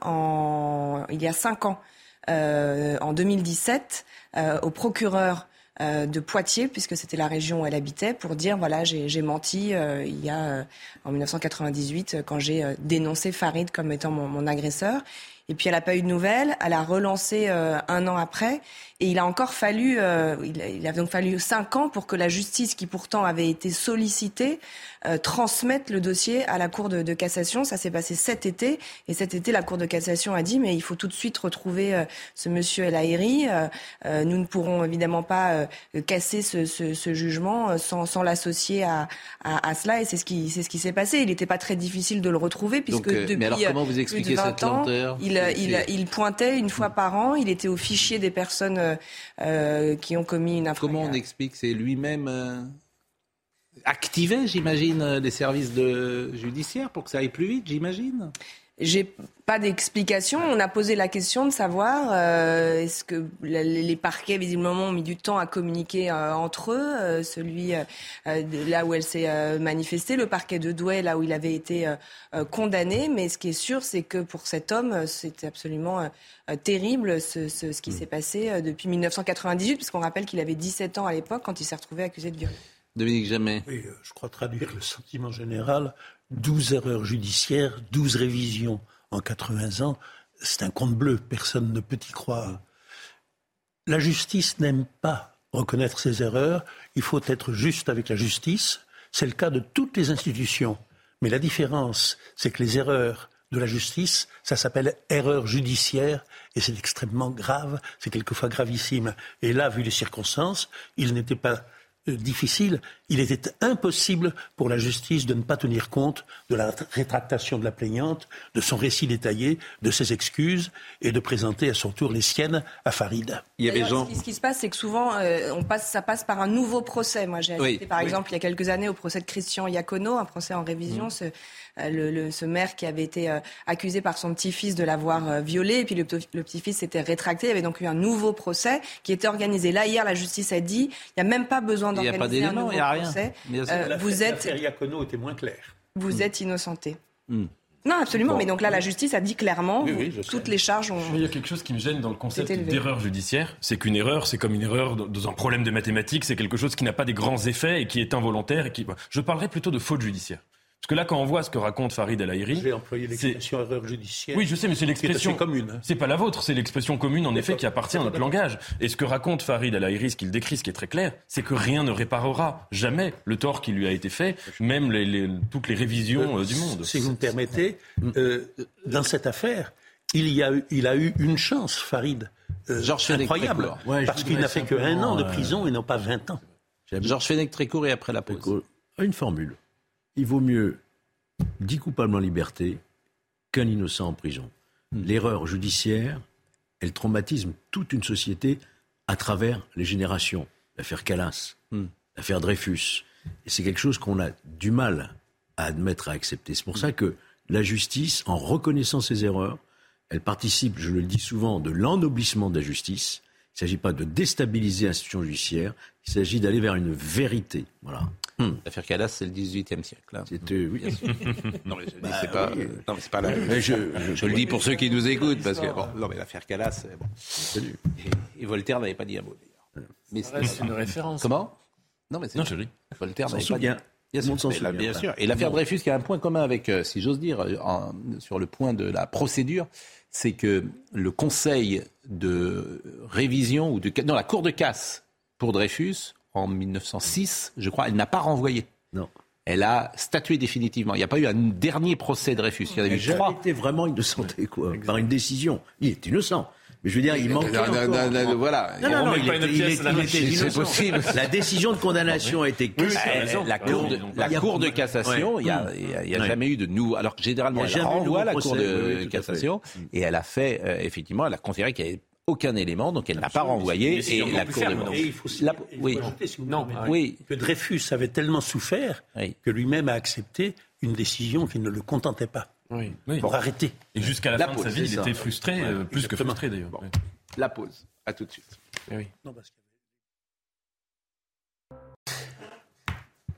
[SPEAKER 18] il y a cinq ans. Euh, en 2017 euh, au procureur euh, de Poitiers, puisque c'était la région où elle habitait, pour dire voilà, j'ai menti il y a en 1998 quand j'ai dénoncé Farid comme étant mon, mon agresseur. Et puis elle n'a pas eu de nouvelles. Elle a relancé un an après. Et il a encore fallu, il, a, donc fallu cinq ans pour que la justice, qui pourtant avait été sollicitée, euh, transmettre le dossier à la Cour de, cassation. Ça s'est passé cet été. Et cet été, la Cour de cassation a dit, mais il faut tout de suite retrouver euh, ce monsieur El Aïri. Euh, nous ne pourrons évidemment pas casser ce, jugement sans, l'associer à, cela. Et c'est ce qui c'est ce qui s'est passé. Il n'était pas très difficile de le retrouver puisque depuis
[SPEAKER 1] mais alors comment vous expliquez cette lenteur
[SPEAKER 18] il, il, pointait une fois par an. Il était au fichier des personnes qui ont commis une infraction.
[SPEAKER 1] Comment on explique? C'est lui-même activait, j'imagine, les services de judiciaires pour que ça aille plus vite, j'imagine?
[SPEAKER 18] J'ai pas d'explication. On a posé la question de savoir euh, est-ce que les parquets visiblement ont mis du temps à communiquer euh, entre eux. Euh, celui là où elle s'est manifestée, le parquet de Douai là où il avait été condamné. Mais ce qui est sûr, c'est que pour cet homme, c'était absolument terrible ce, ce, ce qui mmh. s'est passé depuis 1998, puisqu'on rappelle qu'il avait 17 ans à l'époque quand il s'est retrouvé accusé de viol.
[SPEAKER 1] Dominique Jamais.
[SPEAKER 12] Euh, je crois traduire le sentiment général. 12 erreurs judiciaires, 12 révisions en 80 ans, c'est un compte bleu, personne ne peut y croire. La justice n'aime pas reconnaître ses erreurs, il faut être juste avec la justice, c'est le cas de toutes les institutions. Mais la différence, c'est que les erreurs de la justice, ça s'appelle erreur judiciaire et c'est extrêmement grave, c'est quelquefois gravissime. Et là, vu les circonstances, il n'était pas difficile, il était impossible pour la justice de ne pas tenir compte de la rétractation de la plaignante, de son récit détaillé, de ses excuses et de présenter à son tour les siennes à Farid.
[SPEAKER 18] Il y avait Ce, qui, se passe, c'est que souvent, euh, on passe, ça passe par un nouveau procès. Moi, j'ai assisté, par exemple, il y a quelques années au procès de Christian Iacono, un procès en révision. Mm. Ce, euh, le, ce maire qui avait été accusé par son petit-fils de l'avoir violé, et puis le, le petit-fils s'était rétracté. Il y avait donc eu un nouveau procès qui était organisé. Là, hier, la justice a dit, il n'y a même pas besoin
[SPEAKER 1] il n'y a pas d'éléments, il n'y a rien.
[SPEAKER 18] Euh, vous êtes.
[SPEAKER 12] était moins clair.
[SPEAKER 18] Vous hmm. êtes innocenté. Hmm. Non, absolument. Mais donc là, la justice a dit clairement, toutes les charges ont.
[SPEAKER 10] Il y a quelque chose qui me gêne dans le concept d'erreur judiciaire. C'est qu'une erreur, c'est comme une erreur dans un problème de mathématiques. C'est quelque chose qui n'a pas des grands effets et qui est involontaire. Et qui... Je parlerai plutôt de faute judiciaire. Parce que là, quand on voit ce que raconte Farid El Aïri.
[SPEAKER 12] Je vais employer l'expression erreur judiciaire.
[SPEAKER 10] Oui, je sais, mais c'est l'expression commune. Hein. C'est pas la vôtre, c'est l'expression commune, en effet, qui appartient à notre langage. Et ce que raconte Farid El Aïri, ce qu'il décrit, ce qui est très clair, c'est que rien ne réparera jamais le tort qui lui a été fait, même les, toutes les révisions euh, du monde.
[SPEAKER 12] Si vous me permettez, euh, dans cette affaire, il, y a, il a eu une chance, Farid. Euh, incroyable. parce qu'il n'a fait qu'un an de prison et non pas 20 ans.
[SPEAKER 1] Georges Fenech très court et après la pause.
[SPEAKER 7] Une formule il vaut mieux dix coupables en liberté qu'un innocent en prison. Hmm. L'erreur judiciaire, elle traumatise toute une société à travers les générations. L'affaire Calas, hmm. l'affaire Dreyfus, Et c'est quelque chose qu'on a du mal à admettre, à accepter. C'est pour ça que la justice, en reconnaissant ses erreurs, elle participe, je le dis souvent, de l'ennoblissement de la justice. Il ne s'agit pas de déstabiliser l'institution judiciaire, il s'agit d'aller vers une vérité. Voilà.
[SPEAKER 1] Hmm. L'affaire Calas, c'est le XVIIIe siècle. Hein.
[SPEAKER 7] C'était, oui. <laughs>
[SPEAKER 1] non, mais je dis, c'est pas, euh, non, mais c'est pas la... mais je, je, le dis pour ceux qui nous écoutent, parce que, bon, non, mais l'affaire Calas, bon. Et, et Voltaire n'avait pas dit un mot, d'ailleurs.
[SPEAKER 8] Mais c'est une référence.
[SPEAKER 1] Comment? Non, mais c'est.
[SPEAKER 10] Non, je dis.
[SPEAKER 1] Voltaire
[SPEAKER 7] S'en
[SPEAKER 1] n'avait pas dit. Bien sûr, là, bien sûr. Et l'affaire Dreyfus, qui a un point commun avec, euh, si j'ose dire, euh, en- sur le point de la procédure, c'est que le Conseil de révision ou de non la Cour de casse pour Dreyfus en 1906, je crois, elle n'a pas renvoyé.
[SPEAKER 7] Non.
[SPEAKER 1] Elle a statué définitivement. Il n'y a pas eu un dernier procès Dreyfus. Il y en a eu trois.
[SPEAKER 7] été vraiment innocenté, quoi, par une décision. Il est innocent. Mais je veux dire, il manque.
[SPEAKER 1] Non, non, non, non, voilà.
[SPEAKER 7] Non, non,
[SPEAKER 1] On
[SPEAKER 7] non, il
[SPEAKER 1] pas
[SPEAKER 7] était,
[SPEAKER 1] une
[SPEAKER 7] il
[SPEAKER 1] pièce
[SPEAKER 7] était- il était innocent.
[SPEAKER 1] possible.
[SPEAKER 7] La décision de condamnation a été
[SPEAKER 1] Oui,
[SPEAKER 7] cassée.
[SPEAKER 1] la Cour de, la cour de cassation, il n'y a, y y jamais eu de nouveau. Alors que généralement,
[SPEAKER 7] y
[SPEAKER 1] elle
[SPEAKER 7] de
[SPEAKER 1] renvoie la Cour de cassation et elle a fait, euh, effectivement, elle a considéré qu'il n'y avait aucun élément, donc elle n'a pas renvoyé. Et la Cour
[SPEAKER 12] ferme,
[SPEAKER 1] de.
[SPEAKER 12] Et il faut
[SPEAKER 1] La-
[SPEAKER 12] il faut
[SPEAKER 1] oui.
[SPEAKER 12] ajouter, si vous me
[SPEAKER 1] Non,
[SPEAKER 12] permettez,
[SPEAKER 1] oui.
[SPEAKER 12] que Dreyfus avait tellement souffert que lui-même a accepté une décision qui ne le contentait pas.
[SPEAKER 8] Oui.
[SPEAKER 12] Pour arrêter.
[SPEAKER 10] Et jusqu'à la,
[SPEAKER 1] La
[SPEAKER 10] fin
[SPEAKER 1] pause,
[SPEAKER 10] de sa vie, il
[SPEAKER 1] ça.
[SPEAKER 10] était frustré, euh, plus que frustré d'ailleurs. Ouais.
[SPEAKER 1] La pause. À tout de suite.
[SPEAKER 8] oui.
[SPEAKER 12] Non, parce que-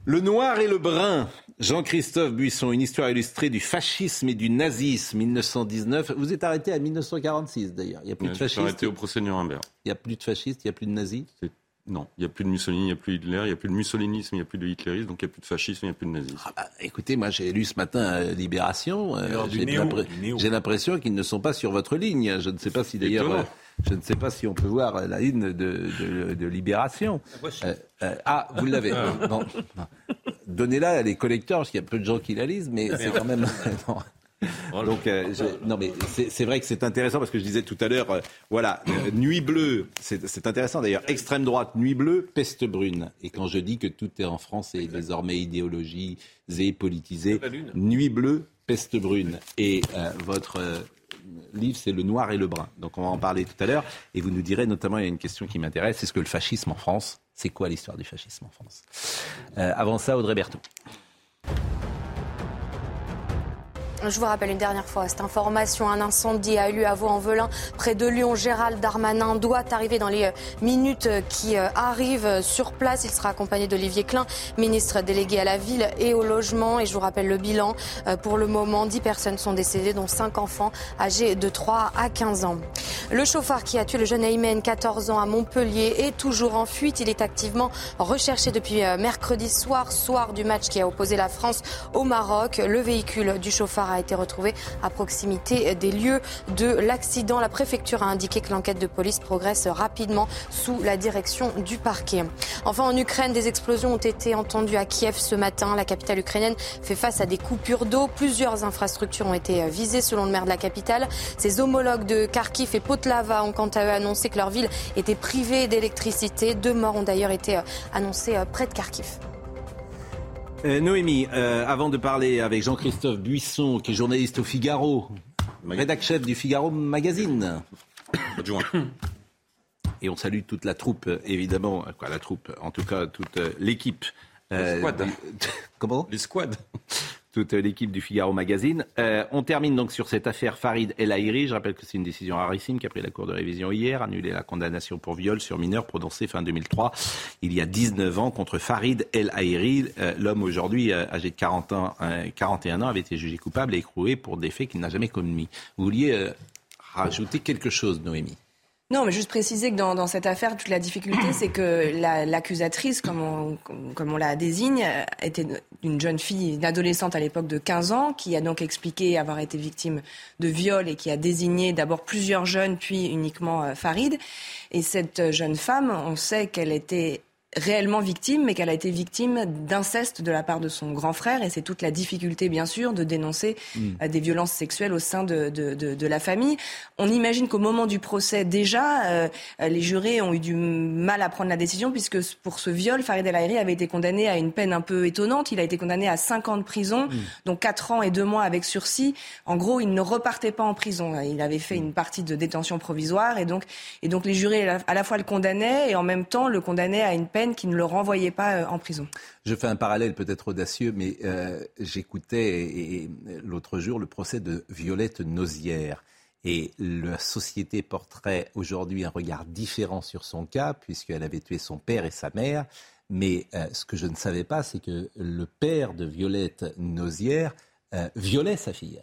[SPEAKER 1] Le noir et le brun. Jean-Christophe Buisson, une histoire illustrée du fascisme et du nazisme, 1919. Vous êtes arrêté à 1946 d'ailleurs. Il n'y a plus de fascistes.
[SPEAKER 19] Arrêté au procès de Nuremberg.
[SPEAKER 1] Il n'y a plus de fascistes, il n'y a plus de nazis.
[SPEAKER 19] Non, il n'y a plus de Mussolini, il n'y a plus de Hitler, il n'y a plus de mussolinisme, il n'y a plus de hitlérisme, donc il n'y a plus de fascisme, il n'y a plus de nazisme.
[SPEAKER 1] Ah bah, écoutez, moi j'ai lu ce matin euh, Libération. euh, j'ai l'impression qu'ils ne sont pas sur votre ligne. Je ne sais pas si d'ailleurs, euh, je ne sais pas si on peut voir la ligne de, de- de Libération. Euh, euh, ah, vous l'avez. Bon, non. Donnez-la à les collecteurs, parce qu'il y a peu de gens qui la lisent, mais c'est quand même. <laughs> Donc, euh, je- non, mais c'est vrai que c'est intéressant parce que je disais tout à l'heure, euh, voilà, euh, nuit bleue, c'est intéressant d'ailleurs, extrême droite, nuit bleue, peste brune. Et quand je dis que tout est en France est désormais idéologisé, politisé, nuit bleue, peste brune. Et votre livre, c'est le noir et le brun. Donc on va en parler tout à l'heure. Et vous nous direz notamment, il y a une question qui m'intéresse, est-ce que le fascisme en France, c'est quoi l'histoire du fascisme en France? Euh, Avant ça, Audrey Berthaud.
[SPEAKER 2] Je vous rappelle une dernière fois cette information. Un incendie a eu lieu à Vaux-en-Velin, près de Lyon. Gérald Darmanin doit arriver dans les minutes qui euh, arrivent sur place. Il sera accompagné d'Olivier Klein, ministre délégué à la ville et au logement. Et je vous rappelle le bilan. Euh, Pour le moment, 10 personnes sont décédées, dont 5 enfants âgés de 3 à 15 ans. Le chauffard qui a tué le jeune Aymen, 14 ans, à Montpellier, est toujours en fuite. Il est activement recherché depuis euh, mercredi soir, soir du match qui a opposé la France au Maroc. Le véhicule du chauffard a été retrouvé à proximité des lieux de l'accident. La préfecture a indiqué que l'enquête de police progresse rapidement sous la direction du parquet. Enfin, en Ukraine, des explosions ont été entendues à Kiev ce matin. La capitale ukrainienne fait face à des coupures d'eau. Plusieurs infrastructures ont été visées selon le maire de la capitale. Ses homologues de Kharkiv et Potlava ont quant à eux annoncé que leur ville était privée d'électricité. Deux morts ont d'ailleurs été annoncés près de Kharkiv.
[SPEAKER 1] Euh, Noémie, euh, avant de parler avec Jean-Christophe Buisson, qui est journaliste au Figaro, rédac chef du Figaro Magazine. Et on salue toute la troupe, euh, évidemment, quoi, la troupe, en tout cas toute l'équipe. euh,
[SPEAKER 10] squad.
[SPEAKER 1] du- <laughs> Comment?
[SPEAKER 10] Les squads.
[SPEAKER 1] Toute l'équipe du Figaro Magazine. Euh, on termine donc sur cette affaire Farid El Haïri. Je rappelle que c'est une décision rarissime qu'a pris la Cour de révision hier, annuler la condamnation pour viol sur mineur prononcée fin 2003, il y a 19 ans, contre Farid El Haïri. Euh, L'homme aujourd'hui, euh, âgé de 40 ans, euh, 41 ans, avait été jugé coupable et écroué pour des faits qu'il n'a jamais commis. Vous vouliez rajouter quelque chose, Noémie?
[SPEAKER 18] Non, mais juste préciser que dans, cette affaire, toute la difficulté, c'est que la- l'accusatrice, comme on, comme- on la désigne, était une jeune fille, une adolescente à l'époque de 15 ans, qui a donc expliqué avoir été victime de viol et qui a désigné d'abord plusieurs jeunes, puis uniquement euh, Farid. Et cette euh, jeune femme, on sait qu'elle était réellement victime, mais qu'elle a été victime d'inceste de la part de son grand frère. Et c'est toute la difficulté, bien sûr, de dénoncer euh, des violences sexuelles au sein de, de, de, de la famille. On imagine qu'au moment du procès, déjà, euh, les jurés ont eu du mal à prendre la décision, puisque pour ce viol, Farid El Haïri avait été condamné à une peine un peu étonnante. Il a été condamné à 5 ans de prison, dont 4 ans et 2 mois avec sursis. En gros, il ne repartait pas en prison. Il avait fait une partie de détention provisoire, et donc, et donc les jurés à la fois le condamnaient, et en même temps le condamnaient à une peine qui ne le renvoyait pas en prison.
[SPEAKER 1] Je fais un parallèle peut-être audacieux, mais j'écoutais l'autre jour le procès de Violette Nozière. Et la société porterait aujourd'hui un regard différent sur son cas, puisqu'elle avait tué son père et sa mère. Mais euh, ce que je ne savais pas, c'est que le père de Violette Nozière euh, violait sa fille.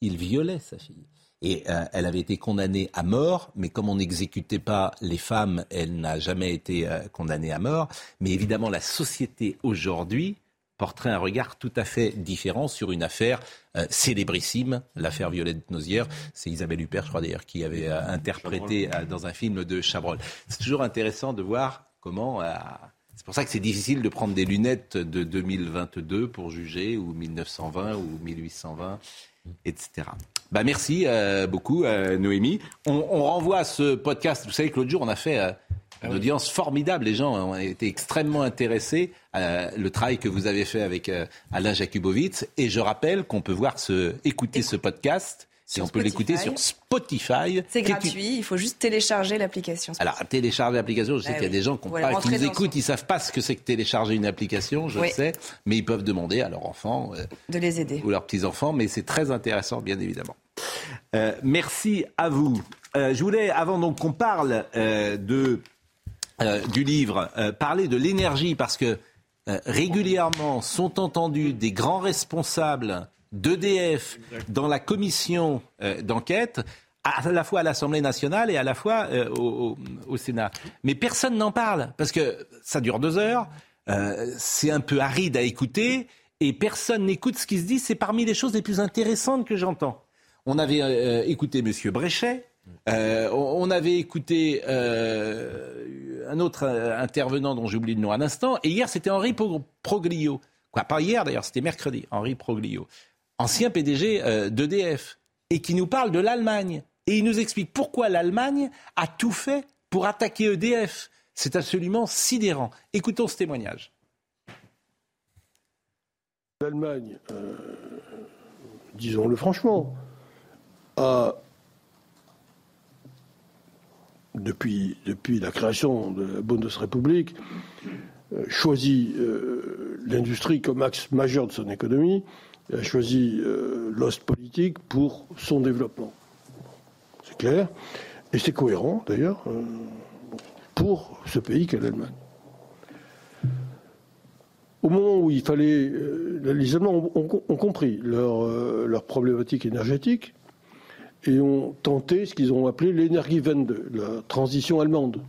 [SPEAKER 1] Il violait sa fille. Et euh, elle avait été condamnée à mort, mais comme on n'exécutait pas les femmes, elle n'a jamais été condamnée à mort. Mais évidemment, la société aujourd'hui porterait un regard tout à fait différent sur une affaire célébrissime, l'affaire Violette Nozière. C'est Isabelle Huppert, je crois d'ailleurs, qui avait interprété dans un film de Chabrol. C'est toujours intéressant de voir comment c'est pour ça que c'est difficile de prendre des lunettes de 2022 pour juger, ou 1920, ou 1820, etc. Bah merci euh, beaucoup, euh, Noémie. On, renvoie ce podcast. Vous savez que l'autre jour, on a fait euh, une ah audience formidable. Les gens ont été extrêmement intéressés à le travail que vous avez fait avec Alain Jakubowicz. Et je rappelle qu'on peut voir ce, écouter ce podcast et on peut l'écouter sur Spotify.
[SPEAKER 18] C'est gratuit, il faut juste télécharger l'application.
[SPEAKER 1] Alors, télécharger l'application, je sais bah qu'il y a des gens qui, nous écoutent, ils ne savent pas ce que c'est que télécharger une application, je sais, mais ils peuvent demander à leurs enfants.
[SPEAKER 18] Euh, de les aider.
[SPEAKER 1] Ou leurs petits-enfants, mais c'est très intéressant, bien évidemment. Euh, merci à vous. Euh, je voulais, avant donc qu'on parle de, du livre, parler de l'énergie, parce que régulièrement sont entendus des grands responsables d'EDF dans la commission euh, d'enquête, à la fois à l'Assemblée nationale et à la fois euh, au, Sénat. Mais personne n'en parle, parce que ça dure deux heures, euh, c'est un peu aride à écouter, et personne n'écoute ce qui se dit. C'est parmi les choses les plus intéressantes que j'entends. On avait écouté M. Bréchet, on avait écouté un autre intervenant dont j'ai oublié le nom un instant, et hier c'était Henri Proglio. Quoi, pas hier d'ailleurs, c'était mercredi, Henri Proglio ancien PDG euh, d'EDF, et qui nous parle de l'Allemagne. Et il nous explique pourquoi l'Allemagne a tout fait pour attaquer EDF. C'est absolument sidérant. Écoutons ce témoignage.
[SPEAKER 20] L'Allemagne, euh, disons-le franchement, a, depuis, la création de la Bundesrepublik, euh, choisi l'industrie comme axe majeur de son économie il a choisi euh, politique pour son développement. C'est clair. Et c'est cohérent, d'ailleurs, euh, pour ce pays qu'est l'Allemagne. Au moment où il fallait. Euh, les Allemands ont, compris leur, leur, problématique énergétique et ont tenté ce qu'ils ont appelé l'énergie 22, la transition allemande.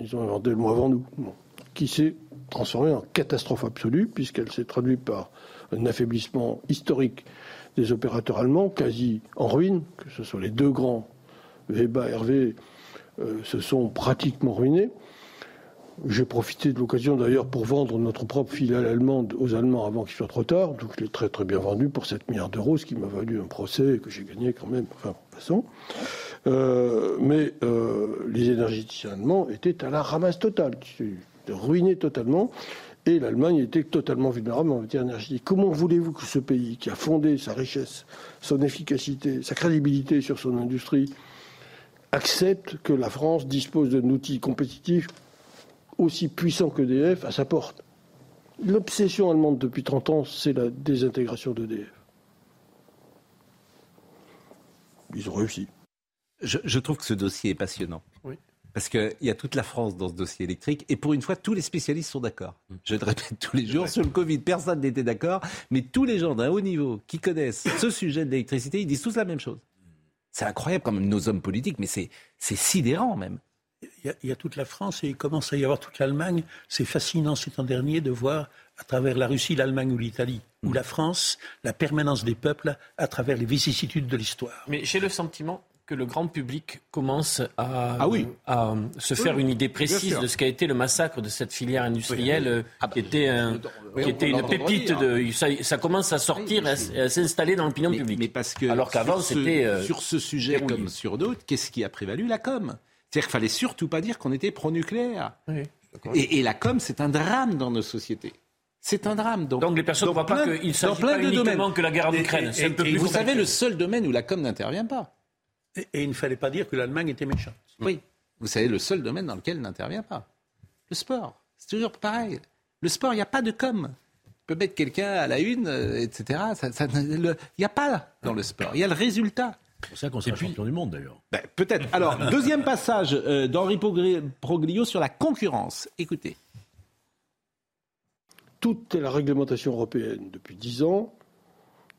[SPEAKER 20] Ils ont inventé le mot avant nous, qui s'est transformée en catastrophe absolue, puisqu'elle s'est traduite par un affaiblissement historique des opérateurs allemands, quasi en ruine, que ce soit les deux grands, Weber et Hervé, euh, se sont pratiquement ruinés. J'ai profité de l'occasion d'ailleurs pour vendre notre propre filiale allemande aux Allemands avant qu'il soit trop tard. Donc je l'ai très très bien vendu pour 7 milliards d'euros, ce qui m'a valu un procès que j'ai gagné quand même. Enfin, de façon. Euh, mais euh, les énergéticiens allemands étaient à la ramasse totale, ruinés totalement et l'Allemagne était totalement vulnérable en matière énergétique. Comment voulez-vous que ce pays, qui a fondé sa richesse, son efficacité, sa crédibilité sur son industrie, accepte que la France dispose d'un outil compétitif aussi puissant qu'EDF à sa porte? L'obsession allemande depuis 30 ans, c'est la désintégration d'EDF. Ils ont réussi.
[SPEAKER 1] Je, je, trouve que ce dossier est passionnant. Oui. Parce qu'il y a toute la France dans ce dossier électrique. Et pour une fois, tous les spécialistes sont d'accord. Mm. Je le répète tous les jours. Sur le Covid, personne n'était d'accord. Mais tous les gens d'un haut niveau qui connaissent ce sujet de l'électricité, ils disent tous la même chose. C'est incroyable quand même, nos hommes politiques, mais c'est sidérant même.
[SPEAKER 12] Il y, a, toute la France et il commence à y avoir toute l'Allemagne. C'est fascinant ces temps derniers de voir à travers la Russie, l'Allemagne ou l'Italie, ou mm. la France, la permanence des peuples à travers les vicissitudes de l'histoire.
[SPEAKER 8] Mais j'ai le sentiment que le grand public commence à, ah oui. à se faire une idée précise de ce qu'a été le massacre de cette filière industrielle euh, qui était, qui était une pépite. De, ça, commence à sortir, à, s'installer dans l'opinion publique.
[SPEAKER 1] Mais parce que Alors qu'avant, c'était. Euh, sur ce sujet comme sur d'autres, qu'est-ce qui a prévalu? La com. C'est-à-dire qu'il fallait surtout pas dire qu'on était pro-nucléaire. et, la com, c'est un drame dans nos sociétés. C'est un drame.
[SPEAKER 8] Donc, donc les personnes ne voient pas qu'il s'agit pas uniquement que la guerre en Ukraine.
[SPEAKER 1] vous savez, le seul domaine où la com n'intervient pas.
[SPEAKER 12] Et, il ne fallait pas dire que l'Allemagne était méchante.
[SPEAKER 1] Oui. Vous savez, le seul domaine dans lequel elle n'intervient pas. Le sport. C'est toujours pareil. Le sport, il n'y a pas de com. On peut mettre quelqu'un à la une, euh, etc. Il n'y a pas dans le sport. Il y a le résultat.
[SPEAKER 7] C'est pour ça qu'on sera champion du monde d'ailleurs.
[SPEAKER 1] Ben, Peut-être. Alors, <laughs> deuxième passage euh, d'Henri Proglio sur la concurrence. Écoutez.
[SPEAKER 20] toute la réglementation européenne depuis dix ans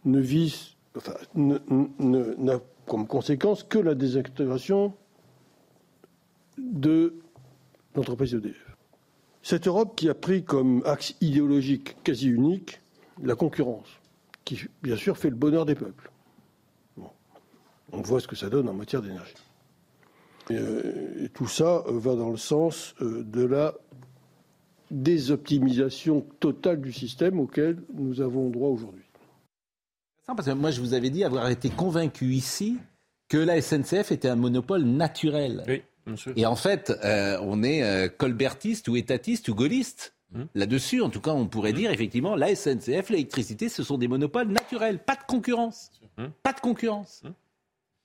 [SPEAKER 20] ne vise, enfin, ne- ne- n'a comme conséquence que la désintégration de l'entreprise EDF. Cette Europe qui a pris comme axe idéologique quasi unique la concurrence, qui bien sûr fait le bonheur des peuples. On voit ce que ça donne en matière d'énergie. Et, euh, tout ça euh, va dans le sens euh, de la désoptimisation totale du système auquel nous avons droit aujourd'hui.
[SPEAKER 1] Parce que moi, je vous avais dit avoir été convaincu ici que la SNCF était un monopole naturel.
[SPEAKER 10] Oui, bien sûr.
[SPEAKER 1] Et en fait, euh, on est euh, colbertiste ou étatiste ou gaulliste.
[SPEAKER 10] Hum.
[SPEAKER 1] Là-dessus, en tout cas, on pourrait dire effectivement, la SNCF, l'électricité, ce sont des monopoles naturels, pas de concurrence.
[SPEAKER 10] Hum.
[SPEAKER 1] Pas de concurrence.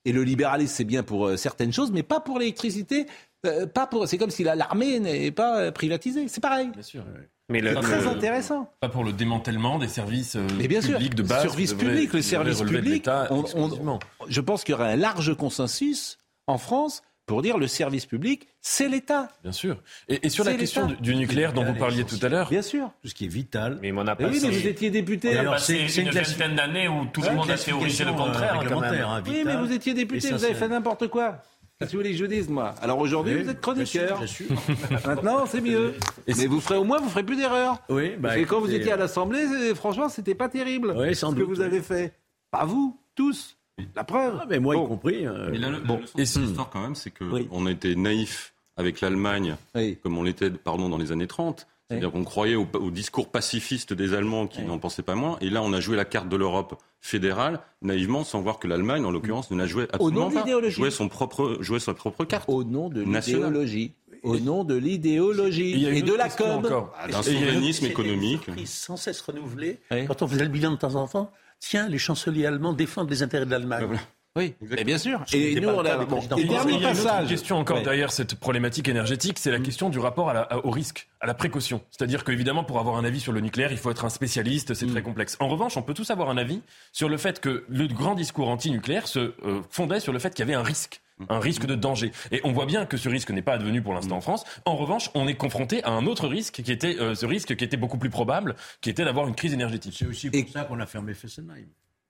[SPEAKER 1] Et le libéralisme, c'est bien pour euh, certaines choses, mais pas pour l'électricité. euh, pas pour. C'est comme si la- l'armée n'est pas euh, privatisée. C'est pareil.
[SPEAKER 10] Bien sûr.
[SPEAKER 1] Mais
[SPEAKER 10] le-
[SPEAKER 1] c'est très
[SPEAKER 10] le-
[SPEAKER 1] intéressant.
[SPEAKER 10] Pas pour le démantèlement des services euh,
[SPEAKER 1] Mais bien sûr,
[SPEAKER 10] publics de base.
[SPEAKER 1] service
[SPEAKER 10] qui devraient-
[SPEAKER 1] public, le service public. on- on- je pense qu'il y aura un large consensus en France pour dire le service public, c'est l'État.
[SPEAKER 10] Bien sûr. Et, et sur la question du, du nucléaire dont vous parliez tout à l'heure.
[SPEAKER 1] Bien sûr.
[SPEAKER 7] Tout ce qui est vital.
[SPEAKER 8] Mais on a
[SPEAKER 1] Mais oui, mais vous étiez député.
[SPEAKER 8] On a
[SPEAKER 1] Alors,
[SPEAKER 8] passé une
[SPEAKER 7] une
[SPEAKER 8] vingtaine d'années où tout le monde a théorisé le contraire.
[SPEAKER 7] euh,
[SPEAKER 8] hein, quand même.
[SPEAKER 7] réglementaire, hein,
[SPEAKER 1] Oui, mais vous étiez député, vous avez fait n'importe quoi. Qu'est-ce que vous voulez que je dise, moi Alors aujourd'hui,
[SPEAKER 7] Oui,
[SPEAKER 1] vous êtes
[SPEAKER 7] bien sûr,
[SPEAKER 1] chroniqueur.
[SPEAKER 7] bien sûr. <laughs>
[SPEAKER 1] Maintenant, c'est mieux. mais vous ferez au moins, vous ferez plus d'erreurs.
[SPEAKER 7] Oui, bah,
[SPEAKER 1] Parce que quand vous étiez à l'Assemblée, c'est- franchement, c'était pas terrible.
[SPEAKER 7] Oui, sans
[SPEAKER 1] ce que vous
[SPEAKER 7] oui.
[SPEAKER 1] avez fait. Pas vous, tous. La preuve.
[SPEAKER 7] Ah, mais moi
[SPEAKER 1] Bon.
[SPEAKER 7] y compris. euh,
[SPEAKER 19] Mais la, la
[SPEAKER 1] Bon.
[SPEAKER 19] leçon de cette histoire, quand même, c'est qu'on a été naïf avec l'Allemagne, comme on l'était pardon, dans les années 30. C'est-à-dire qu'on croyait au, au discours pacifiste des Allemands qui n'en pensaient pas moins. Et là, on a joué la carte de l'Europe fédérale, naïvement, sans voir que l'Allemagne, en l'occurrence, ne la jouait
[SPEAKER 1] Au nom
[SPEAKER 19] absolument pas. Jouait, son propre, jouait sa propre carte.
[SPEAKER 1] Au nom de l'idéologie. Au nom de l'idéologie. Et de la com.
[SPEAKER 19] Ah, D'un souverainisme économique.
[SPEAKER 12] une sans cesse renouvelée.
[SPEAKER 1] Oui.
[SPEAKER 12] Quand on faisait le bilan de temps en temps, tiens, les chanceliers allemands défendent les intérêts de l'Allemagne.
[SPEAKER 1] Oui, mais bien sûr. Et
[SPEAKER 12] n'était
[SPEAKER 1] nous, on a. Bon, et
[SPEAKER 10] Il y a
[SPEAKER 1] dernier
[SPEAKER 10] une autre
[SPEAKER 1] passage.
[SPEAKER 10] question encore
[SPEAKER 1] Ouais.
[SPEAKER 10] derrière cette problématique énergétique, c'est la question du rapport à la- à- au risque, à la précaution. C'est-à-dire qu'évidemment, pour avoir un avis sur le nucléaire, il faut être un spécialiste, c'est
[SPEAKER 1] Mm.
[SPEAKER 10] très complexe. En revanche, on peut tous avoir un avis sur le fait que le grand discours anti-nucléaire se euh, fondait sur le fait qu'il y avait un risque.
[SPEAKER 1] Mm.
[SPEAKER 10] Un risque de danger. Et on voit bien que ce risque n'est pas advenu pour l'instant en France. En revanche, on est confronté à un autre risque qui était euh, ce risque qui était beaucoup plus probable, qui était d'avoir une crise énergétique.
[SPEAKER 7] C'est aussi pour ça qu'on a fermé Fessenheim.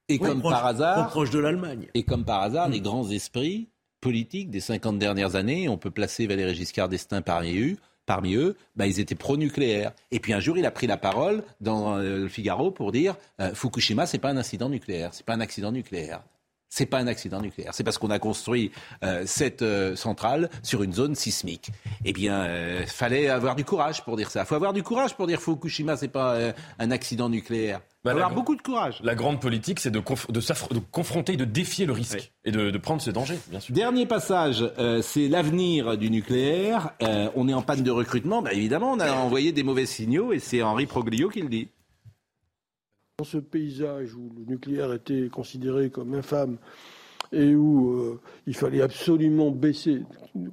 [SPEAKER 1] Et comme
[SPEAKER 7] proche-
[SPEAKER 1] par hasard.
[SPEAKER 7] proche de l'Allemagne.
[SPEAKER 1] Et comme par hasard,
[SPEAKER 7] Mm.
[SPEAKER 1] les grands esprits politiques des 50 dernières années, on peut placer Valéry Giscard d'Estaing parmi eux, parmi eux, bah, ils étaient pro-nucléaires. Et puis un jour, il a pris la parole dans euh, le Figaro pour dire euh, Fukushima, c'est pas un incident nucléaire, c'est pas un accident nucléaire. C'est pas un accident nucléaire. C'est parce qu'on a construit euh, cette euh, centrale sur une zone sismique. Eh bien, euh, fallait avoir du courage pour dire ça. Faut avoir du courage pour dire Fukushima, c'est pas euh, un accident nucléaire.
[SPEAKER 10] Bah,
[SPEAKER 1] Faut avoir beaucoup de courage.
[SPEAKER 10] La grande politique, c'est de, conf- de confronter, de défier le risque et de, de prendre ce danger, bien sûr.
[SPEAKER 1] Dernier passage, euh, c'est l'avenir du nucléaire. Euh, on est en panne de recrutement. Bah, évidemment, on a envoyé des mauvais signaux et c'est Henri Proglio qui le dit.
[SPEAKER 20] Dans ce paysage où le nucléaire était considéré comme infâme et où euh, il fallait absolument baisser,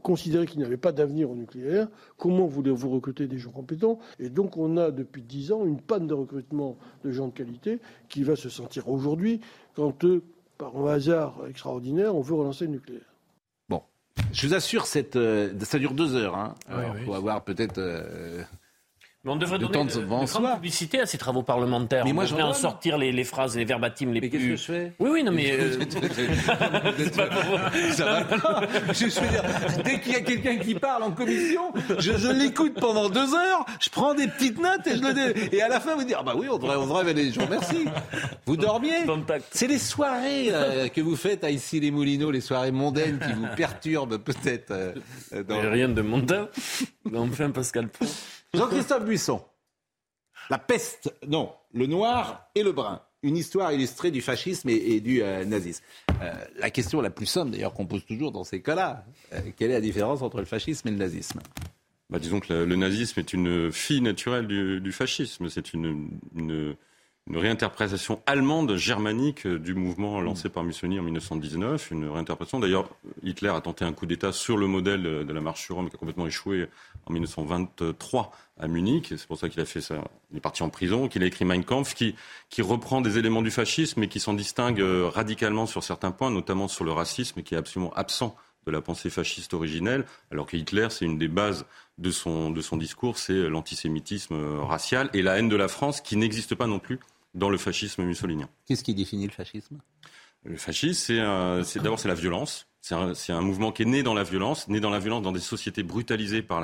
[SPEAKER 20] considérer qu'il n'y avait pas d'avenir au nucléaire, comment voulez-vous recruter des gens compétents? Et donc on a depuis dix ans une panne de recrutement de gens de qualité qui va se sentir aujourd'hui quand, euh, par un hasard extraordinaire, on veut relancer le nucléaire.
[SPEAKER 1] Bon, je vous assure, cette, euh, ça dure deux heures. Hein.
[SPEAKER 8] Oui,
[SPEAKER 1] Alors,
[SPEAKER 8] oui.
[SPEAKER 1] faut avoir peut-être.
[SPEAKER 8] Mais on devrait
[SPEAKER 1] Le
[SPEAKER 8] donner
[SPEAKER 1] temps
[SPEAKER 8] de,
[SPEAKER 1] de
[SPEAKER 8] de publicité à ces travaux parlementaires.
[SPEAKER 1] Mais
[SPEAKER 8] on
[SPEAKER 1] moi,
[SPEAKER 8] devrait
[SPEAKER 1] j'en
[SPEAKER 8] en
[SPEAKER 1] donne.
[SPEAKER 8] sortir les, les phrases, les verbatim les
[SPEAKER 1] Mais
[SPEAKER 8] plus...
[SPEAKER 1] qu'est-ce que je fais?
[SPEAKER 8] Oui, oui, non, mais... <laughs> euh, <laughs>
[SPEAKER 1] Ça va pas. Je veux dire, dès qu'il y a quelqu'un qui parle en commission, je, je l'écoute pendant deux heures, je prends des petites notes et je le dé- Et à la fin, vous dites, ah bah oui, on devrait, on devrait aller les gens. Merci. Vous dormiez? C'est les soirées euh, que vous faites à ici les Moulineaux, les soirées mondaines qui vous perturbent peut-être. euh, euh, dans-
[SPEAKER 8] Mais rien de mondain. Mais enfin, Pascal Pro.
[SPEAKER 1] Jean-Christophe Buisson. La peste, non, le noir et le brun. Une histoire illustrée du fascisme et, et du euh, nazisme. Euh, la question la plus simple, d'ailleurs, qu'on pose toujours dans ces cas-là, euh, quelle est la différence entre le fascisme et le nazisme?
[SPEAKER 19] Bah, disons que le, le nazisme est une fille naturelle du, du fascisme. C'est une, une, une réinterprétation allemande, germanique du mouvement lancé par Mussolini en 1919. Une réinterprétation. D'ailleurs, Hitler a tenté un coup d'État sur le modèle de la marche sur Rome qui a complètement échoué en 1923 à Munich. C'est pour ça qu'il a fait ça. Il est parti en prison, qu'il a écrit Mein Kampf, qui, qui reprend des éléments du fascisme, mais qui s'en distingue euh, radicalement sur certains points, notamment sur le racisme, qui est absolument absent de la pensée fasciste originelle, alors que Hitler, c'est une des bases de son, de son discours, c'est l'antisémitisme euh, racial et la haine de la France qui n'existe pas non plus dans le fascisme mussolinien.
[SPEAKER 1] Qu'est-ce qui définit le fascisme?
[SPEAKER 19] Le fascisme, c'est d'abord c'est la violence. C'est un, mouvement qui est né dans la violence, né dans la violence dans des sociétés brutalisées par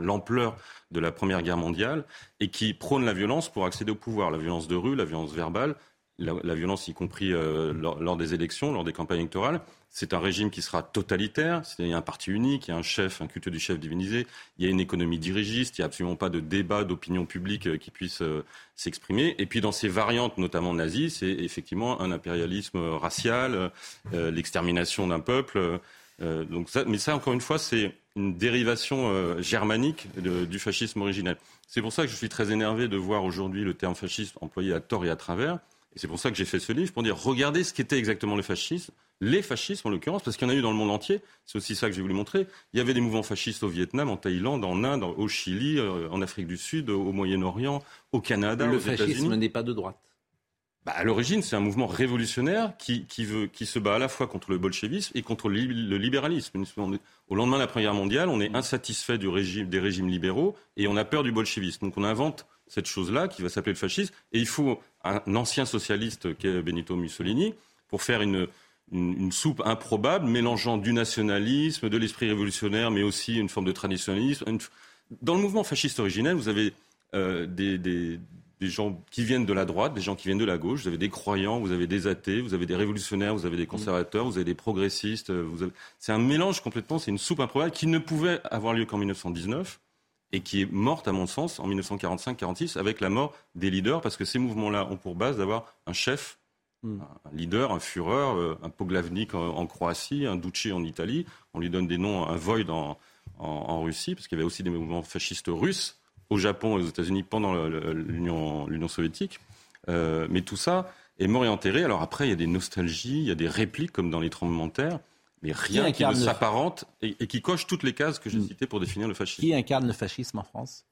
[SPEAKER 19] l'ampleur la, par de la Première Guerre mondiale et qui prône la violence pour accéder au pouvoir. La violence de rue, la violence verbale, la, violence y compris euh, lors, des élections, lors des campagnes électorales. C'est un régime qui sera totalitaire. Il y a un parti unique, il y a un chef, un culte du chef divinisé. Il y a une économie dirigiste. Il n'y a absolument pas de débat d'opinion publique euh, qui puisse euh, s'exprimer. Et puis dans ces variantes, notamment nazies, c'est effectivement un impérialisme racial, l'extermination d'un peuple. Mais ça, encore une fois, c'est une dérivation germanique du fascisme originel. C'est pour ça que je suis très énervé de voir aujourd'hui le terme fasciste employé à tort et à travers. Et c'est pour ça que j'ai fait ce livre, pour dire, regardez ce qu'était exactement le fascisme, les fascismes en l'occurrence, parce qu'il y en a eu dans le monde entier. C'est aussi ça que j'ai voulu montrer. Il y avait des mouvements fascistes au Vietnam, en Thaïlande, en Inde, au Chili, euh, en Afrique du Sud, au Moyen-Orient, au Canada,
[SPEAKER 1] le
[SPEAKER 19] aux
[SPEAKER 1] fascisme n'est pas de droite.
[SPEAKER 19] Bah, à l'origine, c'est un mouvement révolutionnaire qui, qui, veut, qui se bat à la fois contre le bolchevisme et contre le, le libéralisme. Au lendemain de la Première Guerre mondiale, on est insatisfait du régime, des régimes libéraux et on a peur du bolchevisme. Donc on invente cette chose-là qui va s'appeler le fascisme. Et il faut un ancien socialiste qui est Benito Mussolini pour faire une, une, soupe improbable mélangeant du nationalisme, de l'esprit révolutionnaire, mais aussi une forme de traditionnalisme. Dans le mouvement fasciste originel, vous avez euh, des, des gens qui viennent de la droite, des gens qui viennent de la gauche. Vous avez des croyants, vous avez des athées, vous avez des révolutionnaires, vous avez des conservateurs, vous avez des progressistes. Avez... C'est un mélange complètement, c'est une soupe improbable qui ne pouvait avoir lieu qu'en 1919 et qui est morte, à mon sens, en 1945-46 avec la mort des leaders, parce que ces mouvements-là ont pour base d'avoir un chef, mm. un leader, un Führer, un Poglavnik en, en, Croatie, un Duce en Italie. On lui donne des noms, un Void en, en, en Russie, parce qu'il y avait aussi des mouvements fascistes russes au Japon et aux États-Unis pendant l'Union soviétique. Euh, mais tout ça est mort et enterré. Alors après, il y a des nostalgies, il y a des répliques comme dans les tremblements de terre, mais rien qui, qui ne s'apparente et, et, qui coche toutes les cases que j'ai mm. citées pour définir le fascisme.
[SPEAKER 1] Qui incarne le fascisme en France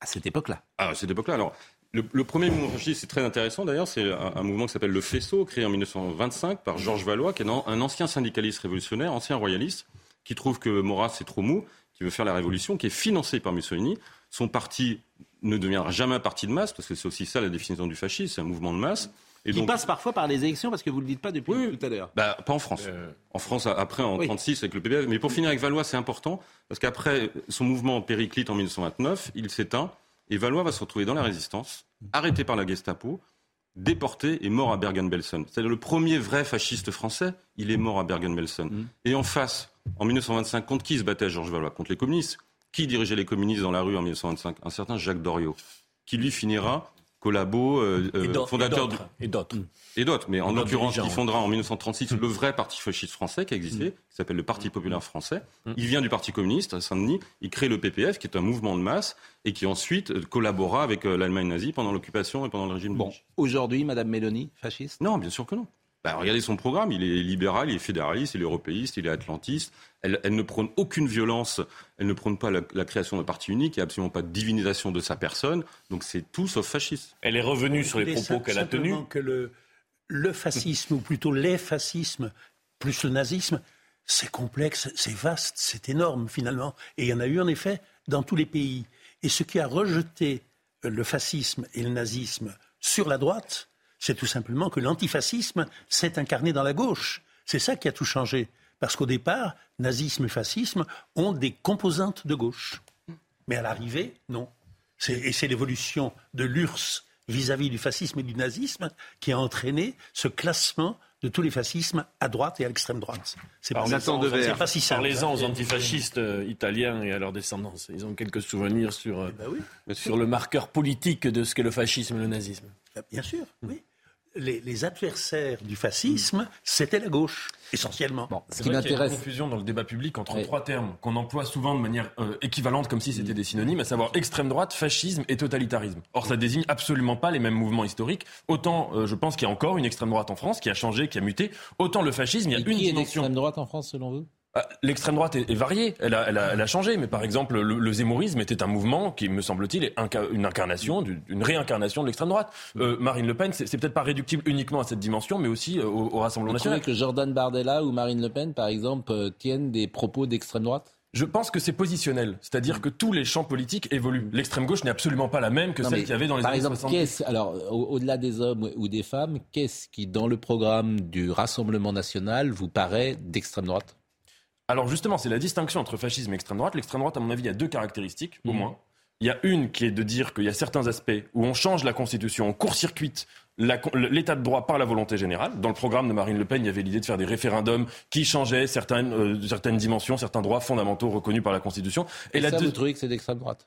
[SPEAKER 1] à cette époque-là?
[SPEAKER 19] Ah, à cette époque-là. Alors, le, le, premier mouvement fasciste, c'est très intéressant d'ailleurs, c'est un, un, mouvement qui s'appelle le Faisceau, créé en 1925 par Georges Valois, qui est un ancien syndicaliste révolutionnaire, ancien royaliste, qui trouve que Maurras c'est trop mou, qui veut faire la révolution, qui est financé par Mussolini. Son parti ne deviendra jamais un parti de masse, parce que c'est aussi ça la définition du fascisme, c'est un mouvement de masse.
[SPEAKER 1] Et qui donc, passe parfois par les élections, parce que vous ne le dites pas depuis
[SPEAKER 19] oui,
[SPEAKER 1] tout à l'heure.
[SPEAKER 19] Bah, pas en France. Euh... En France, après, en 1936, oui. avec le PPF. Mais pour finir avec Valois, c'est important, parce qu'après son mouvement périclite en 1929, il s'éteint, et Valois va se retrouver dans la résistance, arrêté par la Gestapo, déporté et mort à Bergen-Belsen. C'est-à-dire le premier vrai fasciste français, il est mort à Bergen-Belsen. Mm. Et en face, en 1925, contre qui se battait Georges Valois? Contre les communistes. Qui dirigeait les communistes dans la rue en 1925 Un certain Jacques Doriot, qui lui finira collabo, euh,
[SPEAKER 8] et
[SPEAKER 19] fondateur
[SPEAKER 8] et d'autres.
[SPEAKER 19] Et d'autres, mais en l'occurrence, qui fondera en 1936 le vrai parti fasciste français qui existait,
[SPEAKER 8] Mm.
[SPEAKER 19] qui s'appelle le Parti populaire français. Il vient du Parti communiste à Saint-Denis, il crée le PPF, qui est un mouvement de masse, et qui ensuite euh, collabora avec euh, l'Allemagne nazie pendant l'occupation et pendant le régime
[SPEAKER 1] Bon, aujourd'hui, Madame Mélanie, fasciste?
[SPEAKER 19] Non, bien sûr que non. Bah, regardez son programme, il est libéral, il est fédéraliste, il est européiste, il est atlantiste. Elle, elle ne prône aucune violence, elle ne prône pas la, la création d'un parti unique, il n'y a absolument pas de divinisation de sa personne. Donc c'est tout sauf fasciste.
[SPEAKER 8] Elle est revenue sur les propos qu'elle a tenus.
[SPEAKER 12] que le, le fascisme, ou plutôt les fascismes, plus le nazisme, c'est complexe, c'est vaste, c'est énorme finalement. Et il y en a eu en effet dans tous les pays. Et ce qui a rejeté le fascisme et le nazisme sur la droite, c'est tout simplement que l'antifascisme s'est incarné dans la gauche. C'est ça qui a tout changé. Parce qu'au départ, nazisme et fascisme ont des composantes de gauche. Mais à l'arrivée, non. Et c'est l'évolution de l'URSS vis-à-vis du fascisme et du nazisme qui a entraîné ce classement de tous les fascismes à droite et à l'extrême droite.
[SPEAKER 8] C'est pas, pas, si simple. Parlez-en aux antifascistes euh, italiens et à leur descendance. Ils ont quelques souvenirs sur, euh,
[SPEAKER 12] eh ben oui.
[SPEAKER 8] sur le marqueur politique de ce qu'est le fascisme et le nazisme.
[SPEAKER 12] Bien sûr, oui. Les, adversaires du fascisme, c'était la gauche, essentiellement.
[SPEAKER 10] Bon, ce qui m'intéresse. Il y a une confusion dans le débat public entre trois termes qu'on emploie souvent de manière euh, équivalente, comme si c'était des synonymes, à savoir extrême droite, fascisme et totalitarisme. Or, ça désigne absolument pas les mêmes mouvements historiques. Autant, euh, je pense qu'il y a encore une extrême droite en France qui a changé, qui a muté. Autant le fascisme, il y a une
[SPEAKER 1] qui
[SPEAKER 10] dimension.
[SPEAKER 1] Est droite en France, selon vous?
[SPEAKER 10] L'extrême droite est, variée, elle a, elle, a, changé, mais par exemple, le, zémourisme était un mouvement qui, me semble-t-il, est une incarnation, une réincarnation de l'extrême droite. Euh, Marine Le Pen, c'est peut-être pas réductible uniquement à cette dimension, mais aussi euh, au, Rassemblement national.
[SPEAKER 1] Vous trouvez que Jordan Bardella ou Marine Le Pen, par exemple, euh, tiennent des propos d'extrême droite?
[SPEAKER 10] Je pense que c'est positionnel, c'est-à-dire que tous les champs politiques évoluent. L'extrême gauche n'est absolument pas la même que celle qu'il y avait dans les années
[SPEAKER 1] exemple,
[SPEAKER 10] 70.
[SPEAKER 1] Alors, au-delà des hommes ou des femmes, qu'est-ce qui, dans le programme du Rassemblement national, vous paraît d'extrême droite?
[SPEAKER 10] Alors justement, c'est la distinction entre fascisme et extrême droite. L'extrême droite, à mon avis, il y a deux caractéristiques, au mmh. moins. Il y a une qui est de dire qu'il y a certains aspects où on change la Constitution, on court-circuite l'état de droit par la volonté générale. Dans le programme de Marine Le Pen, il y avait l'idée de faire des référendums qui changeaient certaines, euh, certaines dimensions, certains droits fondamentaux reconnus par la Constitution.
[SPEAKER 1] Et, la ça, vous trouvez que c'est d'extrême droite?